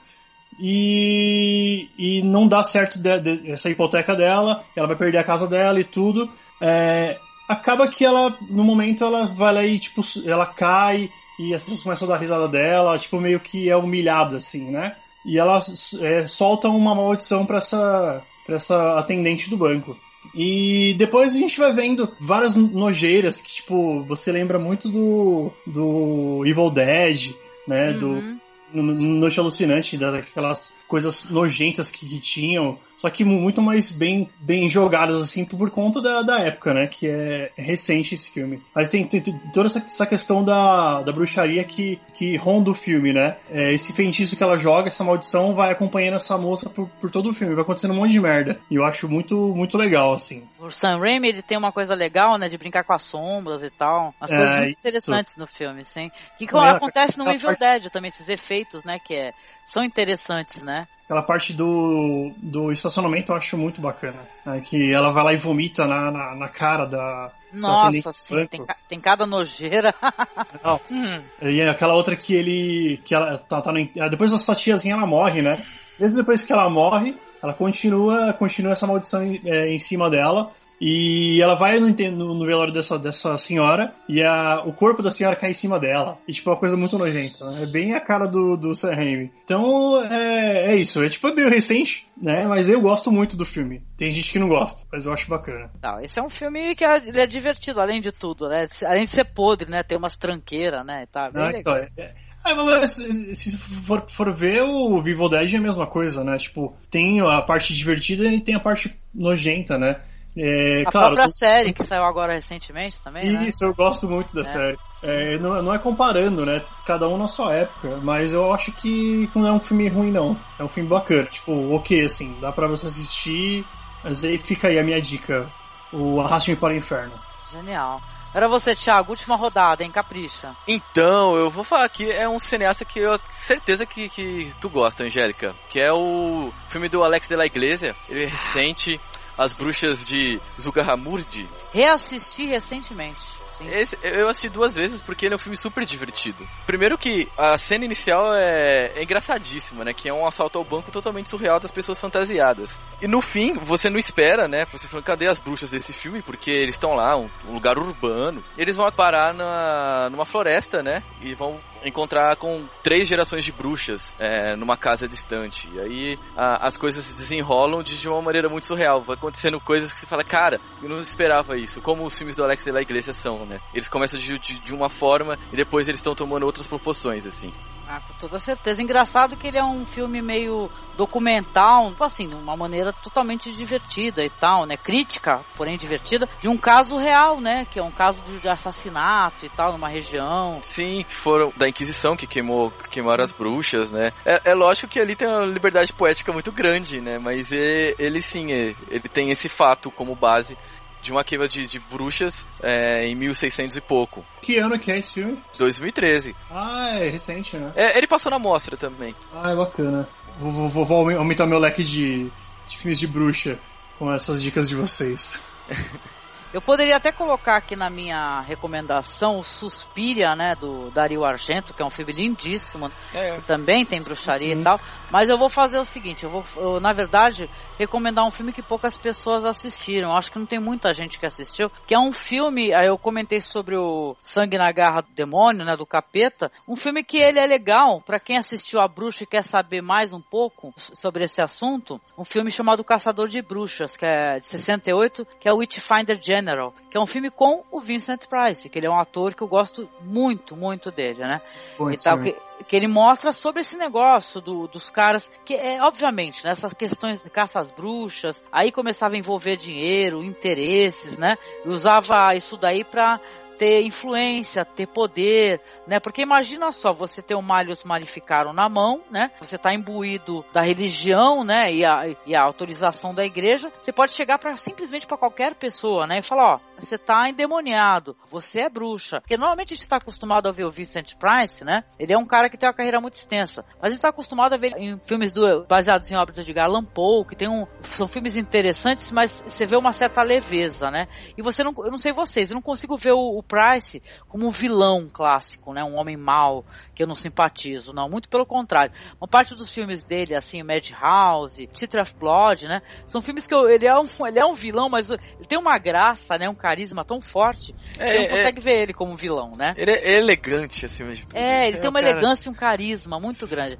Speaker 8: e, e não dá certo de, de, essa hipoteca dela, ela vai perder a casa dela e tudo. É, acaba que ela, no momento, ela vai lá e, tipo, ela cai e as pessoas começam a dar risada dela, tipo, meio que é humilhada, assim, né? E ela é, solta uma maldição para essa, pra essa atendente do banco. E depois a gente vai vendo várias nojeiras que, tipo, você lembra muito do, do Evil Dead, né? Uhum. Do Noite Alucinante, daquelas coisas nojentas que, que, tinham, só que muito mais bem, bem jogadas, assim, por conta da, da época, né? Que é recente esse filme. Mas tem, tem, toda essa, essa, questão da, da bruxaria que, que ronda o filme, né? É, esse feitiço que ela joga, essa maldição, vai acompanhando essa moça por, por todo o filme, vai acontecendo um monte de merda. E eu acho muito, muito legal, assim.
Speaker 7: O Sam Raimi, ele tem uma coisa legal, né? De brincar com as sombras e tal. As coisas é, muito interessantes no filme, sim. Que, que é, acontece no Evil parte... Dead também, esses efeitos, né? Que é, são interessantes, né?
Speaker 8: Aquela parte do, do estacionamento eu acho muito bacana. Né? Que ela vai lá e vomita na, na, na cara da.
Speaker 7: Nossa, sim, tem, tem, cada nojeira.
Speaker 8: Hum. E aquela outra que ele. que ela tá, tá no, Depois essa tiazinha ela morre, né? Mesmo depois que ela morre, ela continua, continua essa maldição em, é, em cima dela. E ela vai no, no, no, velório dessa, dessa senhora e a, o corpo da senhora cai em cima dela. E, tipo, é uma coisa muito nojenta. Né? É bem a cara do, do Sam Raimi. Então, é, é isso. É, tipo, é meio recente, né? Mas eu gosto muito do filme. Tem gente que não gosta, mas eu acho bacana.
Speaker 7: Não, esse é um filme que é, é divertido, além de tudo, né? Além de ser podre, né? Tem umas tranqueiras, né? Tá bem ah, legal. Então, é,
Speaker 8: é, se for, for ver, o Vivo Dead é a mesma coisa, né? Tipo, tem a parte divertida e tem a parte nojenta, né?
Speaker 7: É, a claro, própria tu... série que saiu agora recentemente também,
Speaker 8: né? Isso,
Speaker 7: né?
Speaker 8: eu gosto muito da é. série. É, não, não, é comparando, né? Cada um na sua época, mas eu acho que não é um filme ruim, não. É um filme bacana. Tipo, ok, assim, dá pra você assistir, mas aí fica aí a minha dica. O Arraste-me para o Inferno.
Speaker 7: Genial. Era você, Thiago, última rodada, hein? Capricha.
Speaker 9: Então, eu vou falar aqui, é um cineasta que eu certeza que, que tu gosta, Angélica. Que é o filme do Alex de la Iglesia. Ele é recente, as Bruxas de Zugarramurdi.
Speaker 7: Reassisti recentemente.
Speaker 9: Esse, eu assisti duas vezes porque ele é um filme super divertido. Primeiro que a cena inicial é, é engraçadíssima, né? Que é um assalto ao banco totalmente surreal das pessoas fantasiadas. E no fim, você não espera, né? Você fala, cadê as bruxas desse filme? Porque eles estão lá, um, um, lugar urbano. Eles vão parar na, numa floresta, né? E vão encontrar com três gerações de bruxas é, numa casa distante. E aí a, as coisas se desenrolam de uma maneira muito surreal. Vai acontecendo coisas que você fala, cara, eu não esperava isso. Como os filmes do Alex de la Iglesia são, né? Eles começam de, de, de uma forma e depois eles estão tomando outras proporções, assim.
Speaker 7: Ah, com toda certeza. Engraçado que ele é um filme meio documental, assim, de uma maneira totalmente divertida e tal, né? Crítica, porém divertida, de um caso real, né? Que é um caso de assassinato e tal, numa região.
Speaker 9: Sim, foram da Inquisição que queimou, queimaram as bruxas, né? É, é lógico que ali tem uma liberdade poética muito grande, né? Mas ele sim, ele tem esse fato como base de uma queima de, de bruxas é, em 1600 e pouco.
Speaker 8: Que ano que é esse filme?
Speaker 9: 2013.
Speaker 8: Ah, é recente, né?
Speaker 9: É, ele passou na mostra também.
Speaker 8: Ah, é bacana. Vou, vou, vou aumentar meu leque de, de filmes de bruxa com essas dicas de vocês.
Speaker 7: Eu poderia até colocar aqui na minha recomendação o Suspiria, né, do Dario Argento, que é um filme lindíssimo, é. que também tem bruxaria Sim. e tal. Mas eu vou fazer o seguinte, eu vou, eu, na verdade, recomendar um filme que poucas pessoas assistiram. Acho que não tem muita gente que assistiu, que é um filme, aí eu comentei sobre o Sangue na Garra do Demônio, né, do Capeta, um filme que ele é legal para quem assistiu a Bruxa e quer saber mais um pouco sobre esse assunto. Um filme chamado Caçador de Bruxas, que é de 68, que é o Witchfinder Jam General, que é um filme com o Vincent Price, que ele é um ator que eu gosto muito, muito dele, né?
Speaker 8: Bom,
Speaker 7: e tal, que, que, ele mostra sobre esse negócio do, dos caras, que é, obviamente, né, essas questões de caça às bruxas, aí começava a envolver dinheiro, interesses, né? E usava isso daí para ter influência, ter poder, né? Porque imagina só, você ter o Malhos Malificaram na mão, né? Você está imbuído da religião, né? E a, e a autorização da igreja. Você pode chegar para simplesmente para qualquer pessoa, né? E falar, ó, você está endemoniado, você é bruxa. Porque normalmente a gente está acostumado a ver o Vincent Price, né? Ele é um cara que tem uma carreira muito extensa. Mas a gente está acostumado a ver em filmes do, baseados em obras de Garland Poe, que tem um, são filmes interessantes, mas você vê uma certa leveza, né? E você não, eu não sei vocês, eu não consigo ver o, o Price como um vilão clássico, né? Um homem mau que eu não simpatizo, não. Muito pelo contrário. Uma parte dos filmes dele, assim, Madhouse, City of Blood, né? São filmes que eu, ele, é um, ele é um vilão, mas ele tem uma graça, né? Um carisma tão forte que é, você não é. consegue é, ver ele como vilão, né?
Speaker 9: Ele é elegante, acima de tudo.
Speaker 7: É, ele tem uma cara... elegância e um carisma muito grande.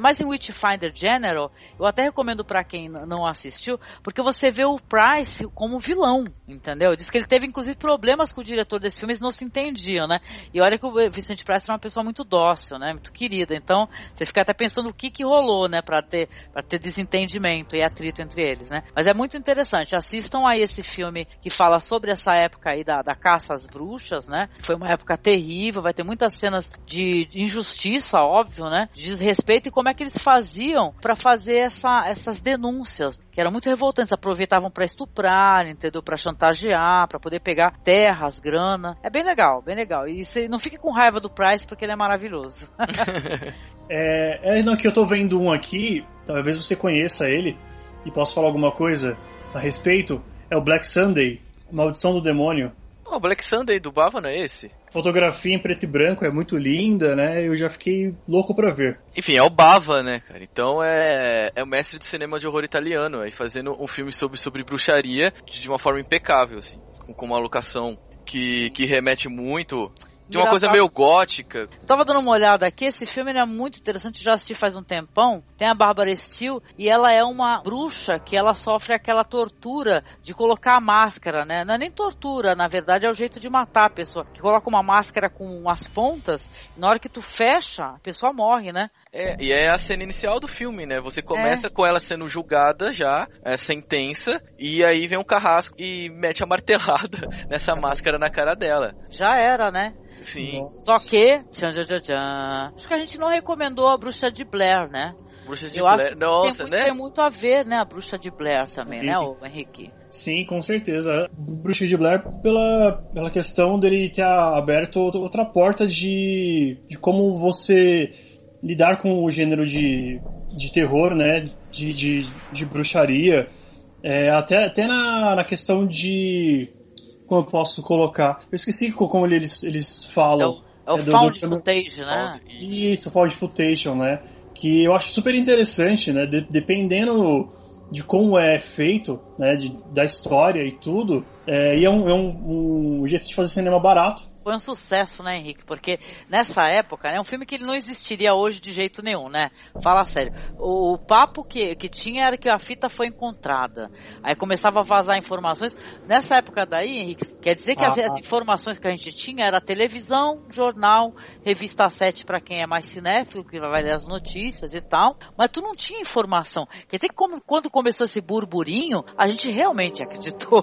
Speaker 7: Mas em Witchfinder General, eu até recomendo para quem não assistiu, porque você vê o Price como vilão, entendeu? Diz que ele teve inclusive problemas com o diretor desse filme, eles não se entendiam, né? E olha que o Vicente Price era uma pessoa muito dócil, né? Muito querida. Então, você fica até pensando o que que rolou, né, para ter para ter desentendimento e atrito entre eles, né? Mas é muito interessante. Assistam aí esse filme que fala sobre essa época aí da, da caça às bruxas, né? Foi uma época terrível, vai ter muitas cenas de injustiça, óbvio, né? De desrespeito e como é que eles faziam para fazer essa, essas denúncias, que eram muito revoltantes, aproveitavam para estuprar, entendeu? Para chantagear, para poder pegar terras, grana. É bem legal, bem legal. E você não fique com raiva do Price porque ele é maravilhoso.
Speaker 8: é, é não, que eu tô vendo um aqui, talvez você conheça ele e possa falar alguma coisa a respeito. É o Black Sunday, Maldição do Demônio.
Speaker 9: O oh, Black Sunday do Bava não é esse?
Speaker 8: Fotografia em preto e branco é muito linda, né? Eu já fiquei louco pra ver.
Speaker 9: Enfim, é o Bava, né, cara? Então é, é o mestre do cinema de horror italiano, aí fazendo um filme sobre, sobre bruxaria de uma forma impecável, assim, com, com uma locação que, que remete muito de uma coisa meio gótica.
Speaker 7: Eu tava dando uma olhada aqui, esse filme é muito interessante, já assisti faz um tempão. Tem a Bárbara Steele e ela é uma bruxa que ela sofre aquela tortura de colocar a máscara, né? Não é nem tortura, na verdade é o jeito de matar a pessoa. Que coloca uma máscara com as pontas, e na hora que tu fecha, a pessoa morre, né?
Speaker 9: É, e é a cena inicial do filme, né? Você começa é. com ela sendo julgada já, é, sentença, e aí vem um carrasco e mete a martelada nessa máscara na cara dela.
Speaker 7: Já era, né?
Speaker 9: Sim.
Speaker 7: Só que, tchan, tchan, tchan, acho que a gente não recomendou a Bruxa de Blair, né?
Speaker 9: Bruxa de Eu Blair, acho nossa,
Speaker 7: tem,
Speaker 9: né?
Speaker 7: Tem muito a ver, né, a Bruxa de Blair Sim. também, né, o Henrique?
Speaker 8: Sim, com certeza. Bruxa de Blair pela, pela questão dele ter aberto outra porta de, de como você lidar com o gênero de, de terror, né, de, de, de bruxaria, é, até, até na, na questão de como eu posso colocar? Eu esqueci como eles, eles falam.
Speaker 7: É o, é o é found do, footage, né?
Speaker 8: Isso, found footage, né? Que eu acho super interessante, né? De, dependendo de como é feito, né? De, da história e tudo, é, e é, um, é um, um jeito de fazer cinema barato
Speaker 7: foi um sucesso, né, Henrique? Porque nessa época, né, é um filme que ele não existiria hoje de jeito nenhum, né? Fala sério. O, o, papo que, que tinha era que a fita foi encontrada. Aí começava a vazar informações. Nessa época daí, Henrique, quer dizer que ah, as, as, informações que a gente tinha era televisão, jornal, revista 7 para quem é mais cinéfilo, que vai ler as notícias e tal. Mas tu não tinha informação. Quer dizer que como, quando começou esse burburinho, a gente realmente acreditou.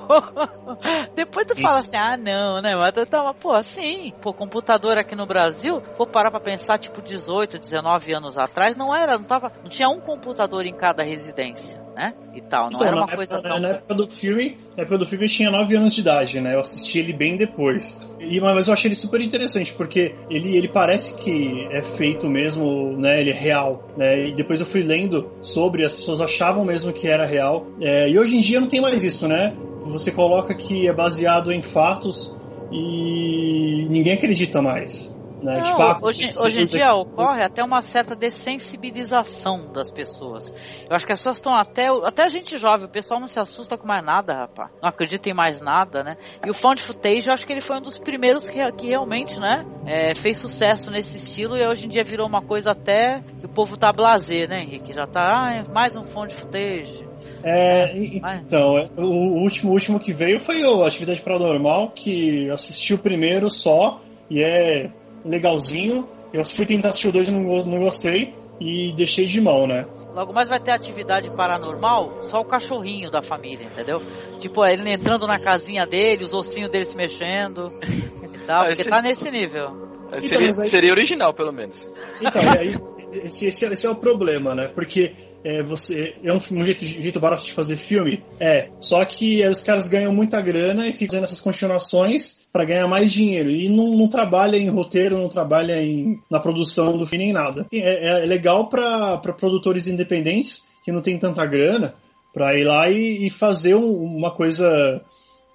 Speaker 7: Depois tu fala assim, ah, não, né? Mas tu tava, pô, Sim, pô, computador aqui no Brasil, vou parar para pensar, tipo 18, 19 anos atrás, não era, não tava, não tinha um computador em cada residência, né? E tal, não então, era uma coisa
Speaker 8: época,
Speaker 7: tão...
Speaker 8: Na época do filme, na época do filme eu tinha 9 anos de idade, né? Eu assisti ele bem depois. E, mas eu achei ele super interessante, porque ele, ele parece que é feito mesmo, né? Ele é real, né? E depois eu fui lendo sobre, as pessoas achavam mesmo que era real. É, e hoje em dia não tem mais isso, né? Você coloca que é baseado em fatos e ninguém acredita mais. Né?
Speaker 7: Não, tipo, ah, hoje, hoje em dia ocorre até uma certa dessensibilização das pessoas. Eu acho que as pessoas estão até. Até a gente jovem, o pessoal não se assusta com mais nada, rapaz. Não acredita em mais nada, né? E o Found Footage, eu acho que ele foi um dos primeiros que, que realmente, né? É, fez sucesso nesse estilo e hoje em dia virou uma coisa até que o povo tá blazer, né, Henrique? Já tá, ah, é mais um Found Footage
Speaker 8: É, então, é, o último, último que veio foi o Atividade Paranormal, que eu assisti o primeiro só, e é legalzinho. Eu fui tentar assistir o dois e não, não gostei, e deixei de mão, né?
Speaker 7: Logo mais vai ter atividade paranormal, só o cachorrinho da família, entendeu? Tipo, ele entrando na casinha dele, os ossinhos dele se mexendo e tal, porque tá nesse nível.
Speaker 9: Seria,
Speaker 8: Então, aí-
Speaker 9: seria original, pelo menos.
Speaker 8: Então, e aí, esse, esse, é- esse é o problema, né? Porque é, você, é um, um jeito, jeito barato de fazer filme? É. Só que os caras ganham muita grana e ficam fazendo essas continuações para ganhar mais dinheiro. E não, não trabalha em roteiro, não trabalha em, na produção do filme nem nada. É, é legal para produtores independentes que não tem tanta grana para ir lá e, e fazer um- uma coisa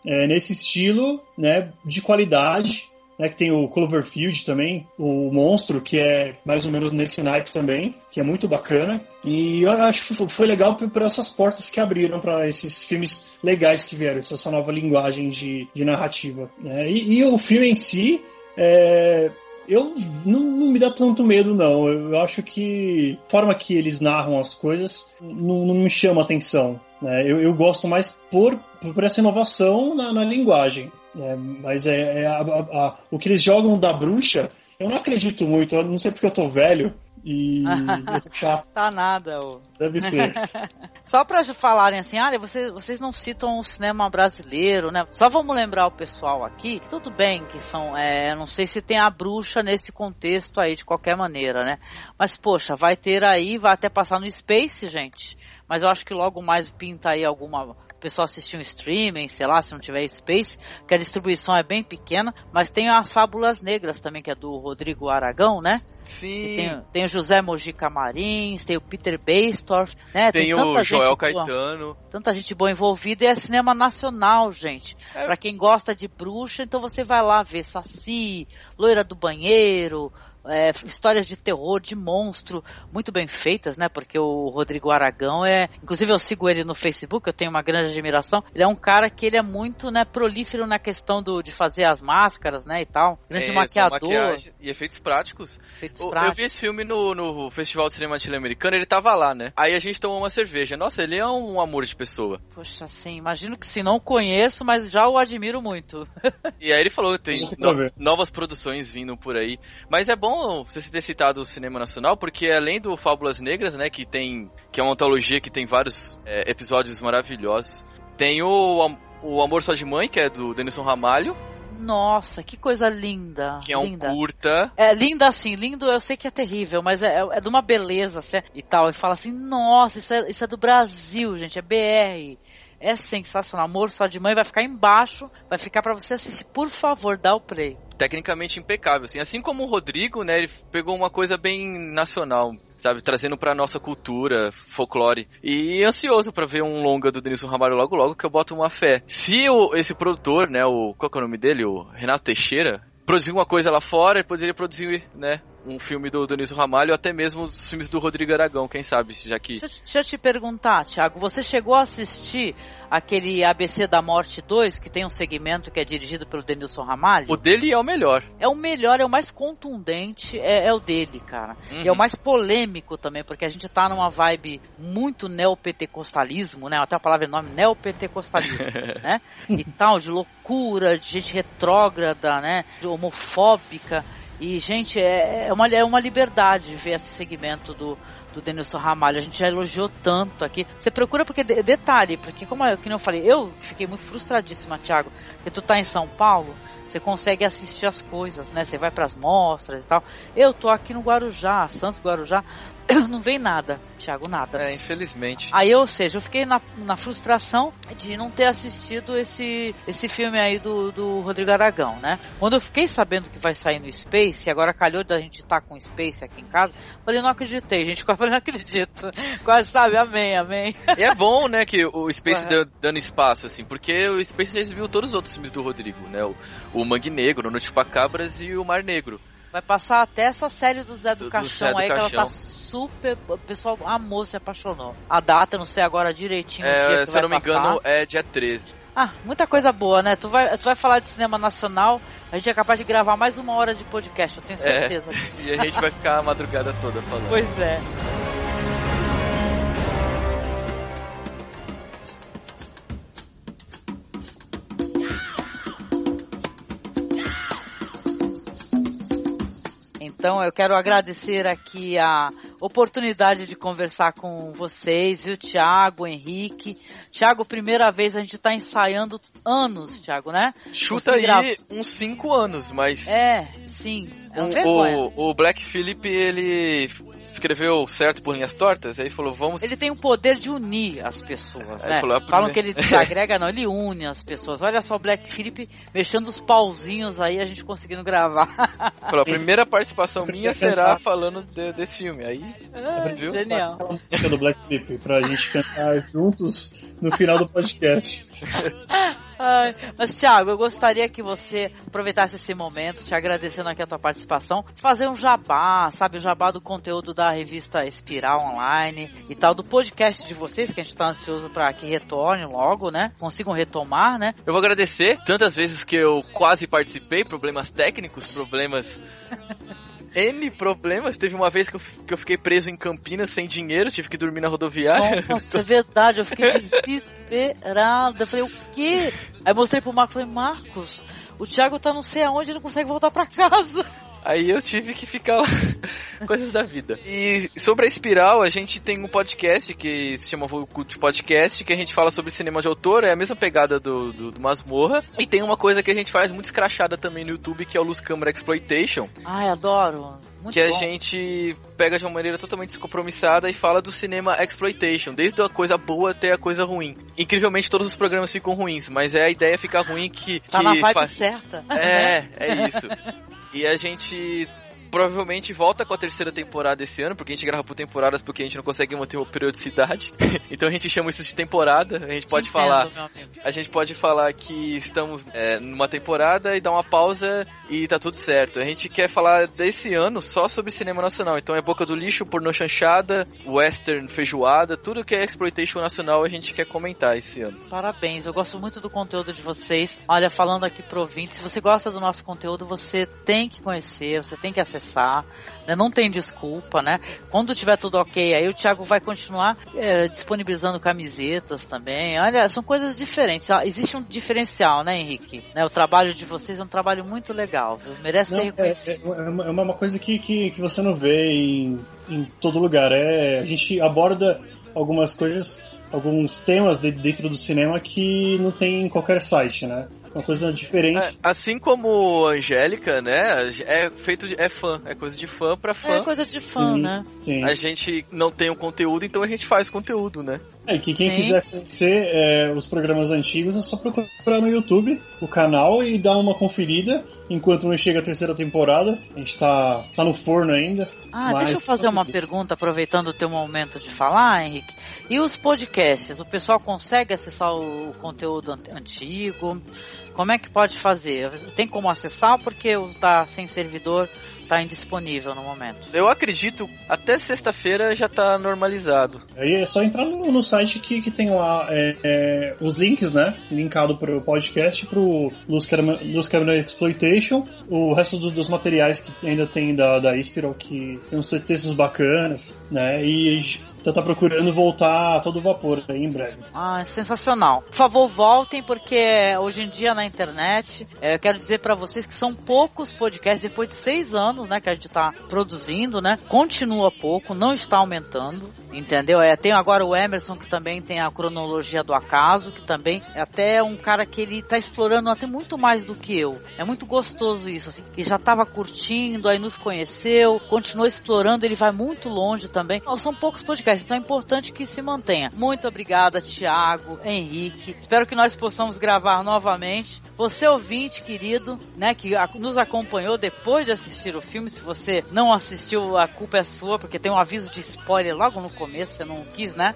Speaker 8: é, nesse estilo, né, de qualidade, né, que tem o Cloverfield também, o Monstro, que é mais ou menos nesse naipe também, que é muito bacana. E eu acho que foi- legal por essas portas que abriram para esses filmes legais que vieram, essa nova linguagem de, de narrativa. né. E, e o filme em si, é, eu não, não me dá tanto medo, não. Eu acho que a forma que eles narram as coisas não, não me chama atenção. né? Eu, eu gosto mais por, por essa inovação na, na linguagem. Né? Mas é, é a- a- a- o que eles jogam da bruxa, eu não acredito muito. Eu não sei porque eu tô velho e eu chato.
Speaker 7: Tá nada, ô.
Speaker 8: Deve ser.
Speaker 7: Só pra falarem assim, olha, vocês, vocês não citam o cinema brasileiro, né? Só vamos lembrar o pessoal aqui, que tudo bem que são, é, não sei se tem a bruxa nesse contexto aí de qualquer maneira, né? Mas poxa, vai ter aí, vai até passar no Space, gente. Mas eu acho que logo mais pinta aí alguma pessoa assistir um streaming, sei lá, se não tiver Space, que a distribuição é bem pequena, mas tem as Fábulas Negras também, que é do Rodrigo Aragão, né?
Speaker 9: Sim.
Speaker 7: Tem, tem o José Mojica Marins, tem o Peter Baystorff, né?
Speaker 9: Tem,
Speaker 7: tanta
Speaker 9: o Joel
Speaker 7: gente boa
Speaker 9: Caetano.
Speaker 7: tanta gente boa envolvida e é cinema nacional, gente.
Speaker 9: É.
Speaker 7: Pra quem gosta de bruxa, então você vai lá ver Saci, Loira do Banheiro, é, histórias de terror, de monstro, muito bem feitas, né? Porque o Rodrigo Aragão é. Inclusive eu sigo ele no Facebook, eu tenho uma grande admiração. Ele é um cara que ele é muito né, prolífero na questão do, de fazer as máscaras, né? E tal. Grande
Speaker 9: É,
Speaker 7: maquiador.
Speaker 9: e efeitos práticos.
Speaker 7: Efeitos
Speaker 9: O- Eu
Speaker 7: práticos.
Speaker 9: vi esse filme no, no Festival de Cinema Latino-Americano, ele tava lá, né? Aí a gente tomou uma cerveja. Nossa, ele é um amor de pessoa.
Speaker 7: Poxa, assim, imagino que se não conheço, mas já o admiro muito.
Speaker 9: E aí ele falou que tem no- novas produções vindo por aí. Mas é bom você ter citado o cinema nacional, porque além do Fábulas Negras, né, que tem que é uma antologia que tem vários é, episódios maravilhosos, tem o, o Amor Só de Mãe, que é do Denilson Ramalho,
Speaker 7: Nossa, que coisa linda.
Speaker 9: que é um
Speaker 7: linda.
Speaker 9: curta.
Speaker 7: É linda assim, lindo eu sei que é terrível, mas é, é de uma beleza assim, e tal. E fala assim, nossa, isso é, isso é do Brasil, gente, é BR. É sensacional. Amor só de mãe vai ficar embaixo, vai ficar pra você assistir. Por favor, dá o play.
Speaker 9: tecnicamente impecável, assim. Assim como o Rodrigo, né, ele pegou uma coisa bem nacional, sabe, trazendo pra nossa cultura, folclore. E ansioso pra ver um longa do Denilson Ramalho logo logo, que eu boto uma fé. Se o, esse produtor, né, o qual é o nome dele, o Renato Teixeira, produzir uma coisa lá fora, ele poderia produzir, né, um filme do Denilson Ramalho, ou até mesmo os filmes do Rodrigo Aragão, quem sabe, já que
Speaker 7: Deixa, deixa eu te perguntar, Thiago, você chegou a assistir aquele ABC da Morte 2, que tem um segmento que é dirigido pelo Denilson Ramalho?
Speaker 9: o dele é o melhor.
Speaker 7: É o melhor, é o mais contundente, é, é o dele, cara.
Speaker 9: Uhum.
Speaker 7: E é o mais polêmico também, porque a gente tá numa vibe muito neopentecostalismo, né? Até a palavra é nome, neopentecostalismo, né? E tal, de loucura, de gente retrógrada, né? De homofóbica. E, gente, é, é, uma, é uma liberdade ver esse segmento do, do Denilson Ramalho. A gente já elogiou tanto aqui. Você procura porque, de- detalhe, porque como eu, que eu falei, eu fiquei muito frustradíssima, Thiago, porque tu tá em São Paulo, você consegue assistir as coisas, né? Você vai pras mostras e tal. Eu tô aqui no Guarujá, Santos Guarujá, não vem nada, Thiago, nada.
Speaker 9: É, infelizmente.
Speaker 7: Aí, ou seja, eu fiquei na, na frustração de não ter assistido esse, esse filme aí do, do Rodrigo Aragão, né? Quando eu fiquei sabendo que vai sair no Space, e agora calhou da gente estar com Space aqui em casa, falei, não acreditei, gente. Eu falei, não acredito. Quase sabe, amém, amém.
Speaker 9: E é bom, né, que o Space
Speaker 7: Ué.
Speaker 9: deu- dando espaço, assim, porque o Space já exibiu todos os outros filmes do Rodrigo, né? O, o Mangue Negro, o Noite Cabras e o Mar Negro.
Speaker 7: Vai passar até essa série do Zé do,
Speaker 9: Do- do
Speaker 7: Caixão
Speaker 9: Zé do
Speaker 7: aí, que ela tá super. O pessoal amou, se apaixonou. A data, não sei agora direitinho
Speaker 9: É, se eu não me
Speaker 7: passar.
Speaker 9: engano, é dia 13.
Speaker 7: Ah, muita coisa boa, né? Tu vai, tu vai falar de cinema nacional, a gente é capaz de gravar mais uma hora de podcast, eu tenho certeza disso.
Speaker 9: E a gente vai ficar a madrugada toda falando.
Speaker 7: Pois é. Então eu quero agradecer aqui a oportunidade de conversar com vocês, viu, Tiago, Henrique. Tiago, primeira vez a gente tá ensaiando anos, Tiago, né?
Speaker 9: Chuta aí grava... uns 5 anos, mas.
Speaker 7: É, sim. É
Speaker 9: um o, o Black Phillip, ele escreveu certo por linhas tortas, aí falou, vamos...
Speaker 7: Ele tem o poder de unir as pessoas, né? Falou, ah, Falam que ele desagrega, não, ele une as pessoas. Olha só o Black Philip mexendo os pauzinhos aí, a gente conseguindo gravar.
Speaker 9: Falou, a primeira participação minha será falando de, desse filme, aí...
Speaker 7: Ah, viu? Genial. A
Speaker 8: música do Black Philip, pra gente cantar juntos no final do podcast.
Speaker 7: Ai, mas, Thiago, eu gostaria que você aproveitasse esse momento, te agradecendo aqui a tua participação, fazer um jabá, sabe? O jabá do conteúdo da revista Espiral Online e tal, do podcast de vocês, que a gente tá ansioso para que retorne logo, né? Consigam retomar, né?
Speaker 9: Eu vou agradecer tantas vezes que eu quase participei, problemas técnicos, problemas N problemas. Teve uma vez que eu, que eu fiquei preso em Campinas sem dinheiro, tive que dormir na rodoviária.
Speaker 7: Nossa, é verdade, eu fiquei desesperada. Eu falei, o quê? Aí mostrei pro Marcos, falei, Marcos, o Thiago tá não sei aonde, não consegue voltar para casa.
Speaker 9: Aí eu tive que ficar lá. Coisas da vida. E sobre a Espiral, a gente tem um podcast que se chama Cult Podcast, que a gente fala sobre cinema de autor, é a mesma pegada do, do, do Masmorra. E tem uma coisa que a gente faz muito escrachada também no YouTube, que é o Luz Câmara Exploitation.
Speaker 7: Ai, adoro. Muito
Speaker 9: que
Speaker 7: bom.
Speaker 9: a gente pega de uma maneira totalmente descompromissada e fala do cinema exploitation, desde a coisa boa até a coisa ruim. Incrivelmente todos os programas ficam ruins, mas é a ideia ficar ruim que.
Speaker 7: Tá
Speaker 9: que
Speaker 7: na vibe faz... certa.
Speaker 9: É, é isso. E a gente provavelmente volta com a terceira temporada esse ano, porque a gente grava por temporadas porque a gente não consegue manter uma periodicidade. então a gente chama isso de temporada. A gente pode Entendo, falar. A gente pode falar que estamos é, numa temporada e dar uma pausa e tá tudo certo. A gente quer falar desse ano só sobre cinema nacional. Então é Boca do Lixo, Pornô Chanchada, Western Feijoada, tudo que é exploitation nacional a gente quer comentar esse ano.
Speaker 7: Parabéns, eu gosto muito do conteúdo de vocês. Olha, falando aqui pro ouvinte, se você gosta do nosso conteúdo, você tem que conhecer, você tem que acessar né? Não tem desculpa, né? Quando tiver tudo ok, aí o Thiago vai continuar é, disponibilizando camisetas também. Olha, são coisas diferentes. Ah, existe um diferencial, né, Henrique? Né? O trabalho de vocês é um trabalho muito legal, viu? Merece não, ser é, reconhecido.
Speaker 8: É, é, é, uma coisa que, que, que você não vê em, em todo lugar. É, a gente aborda algumas coisas alguns temas dentro do cinema que não tem em qualquer site, né? Uma coisa diferente. É,
Speaker 9: assim como Angélica, né? É feito de. é fã, é coisa de fã pra fã.
Speaker 7: É coisa de fã, sim, né?
Speaker 9: Sim. A gente não tem o conteúdo, então a gente faz conteúdo, né?
Speaker 8: É, que quem sim. quiser conhecer é, os programas antigos é só procurar no YouTube o canal e dar uma conferida enquanto não chega a terceira temporada. A gente tá, tá no forno ainda.
Speaker 7: Ah, mas... deixa eu fazer uma pergunta, aproveitando o teu momento de falar, Henrique. E os podcasts? O pessoal consegue acessar o conteúdo antigo? Como é que pode fazer? Tem como acessar porque está sem servidor, está indisponível no momento?
Speaker 9: Eu acredito até sexta-feira já está normalizado.
Speaker 8: Aí é só entrar no, no site que, que tem lá é, é, os links, né? Linkado para o podcast, para o Luz Camera Exploitation, o resto do, dos materiais que ainda tem da, da Ispiral, que tem uns textos bacanas, né? E então tá procurando voltar a todo vapor aí em breve.
Speaker 7: Ah, sensacional. Por favor, voltem, porque hoje em dia na internet, é, eu quero dizer para vocês que são poucos podcasts, depois de seis anos, né, que a gente tá produzindo, né, continua pouco, não está aumentando, entendeu? É, tem agora o Emerson, que também tem a cronologia do acaso, que também é até um cara que ele tá explorando até muito mais do que eu. É muito gostoso isso, assim, que já tava curtindo, aí nos conheceu, continuou explorando, ele vai muito longe também. São poucos podcasts então é importante que se mantenha. Muito obrigada, Tiago, Henrique. Espero que nós possamos gravar novamente. Você ouvinte querido, né, que nos acompanhou depois de assistir o filme, se você não assistiu, a culpa é sua, porque tem um aviso de spoiler logo no começo, você não quis, né?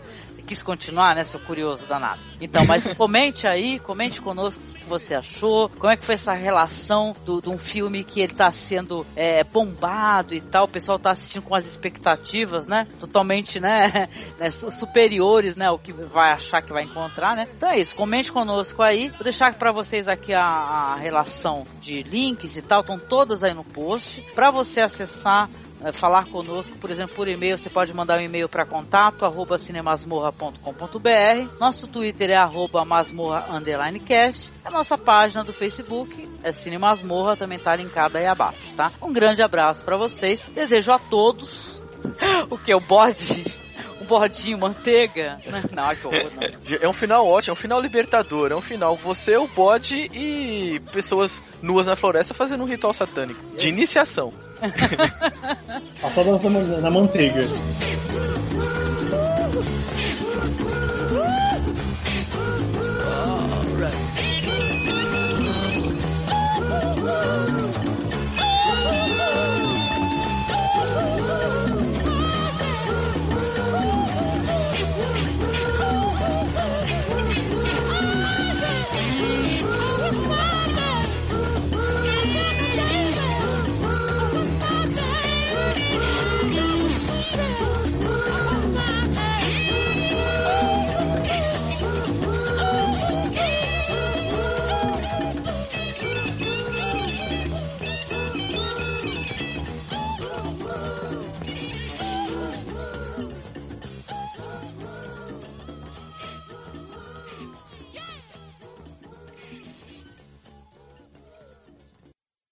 Speaker 7: Quis continuar, né, seu curioso danado. Então, mas comente aí, comente conosco o que você achou, como é que foi essa relação do, de um filme que ele tá sendo é, bombado e tal, o pessoal tá assistindo com as expectativas, né, totalmente, né, né superiores, né, o que vai achar que vai encontrar, né. Então é isso, comente conosco aí, vou deixar para vocês aqui a, a relação de links e tal, estão todas aí no post, para você acessar falar conosco, por exemplo, por e-mail, você pode mandar um e-mail para contato arroba cinemasmorra.com.br. Nosso Twitter é arroba masmorra underline cast. A nossa página do Facebook é Cinemasmorra, também está linkada aí abaixo, tá? Um grande abraço para vocês. Desejo a todos o que? O bode? bordinho manteiga. Não, é ai, é não.
Speaker 9: É, é um final ótimo, é um final libertador. É um final você, o bode e pessoas nuas na floresta fazendo um ritual satânico. De iniciação.
Speaker 8: Passado na, na manteiga.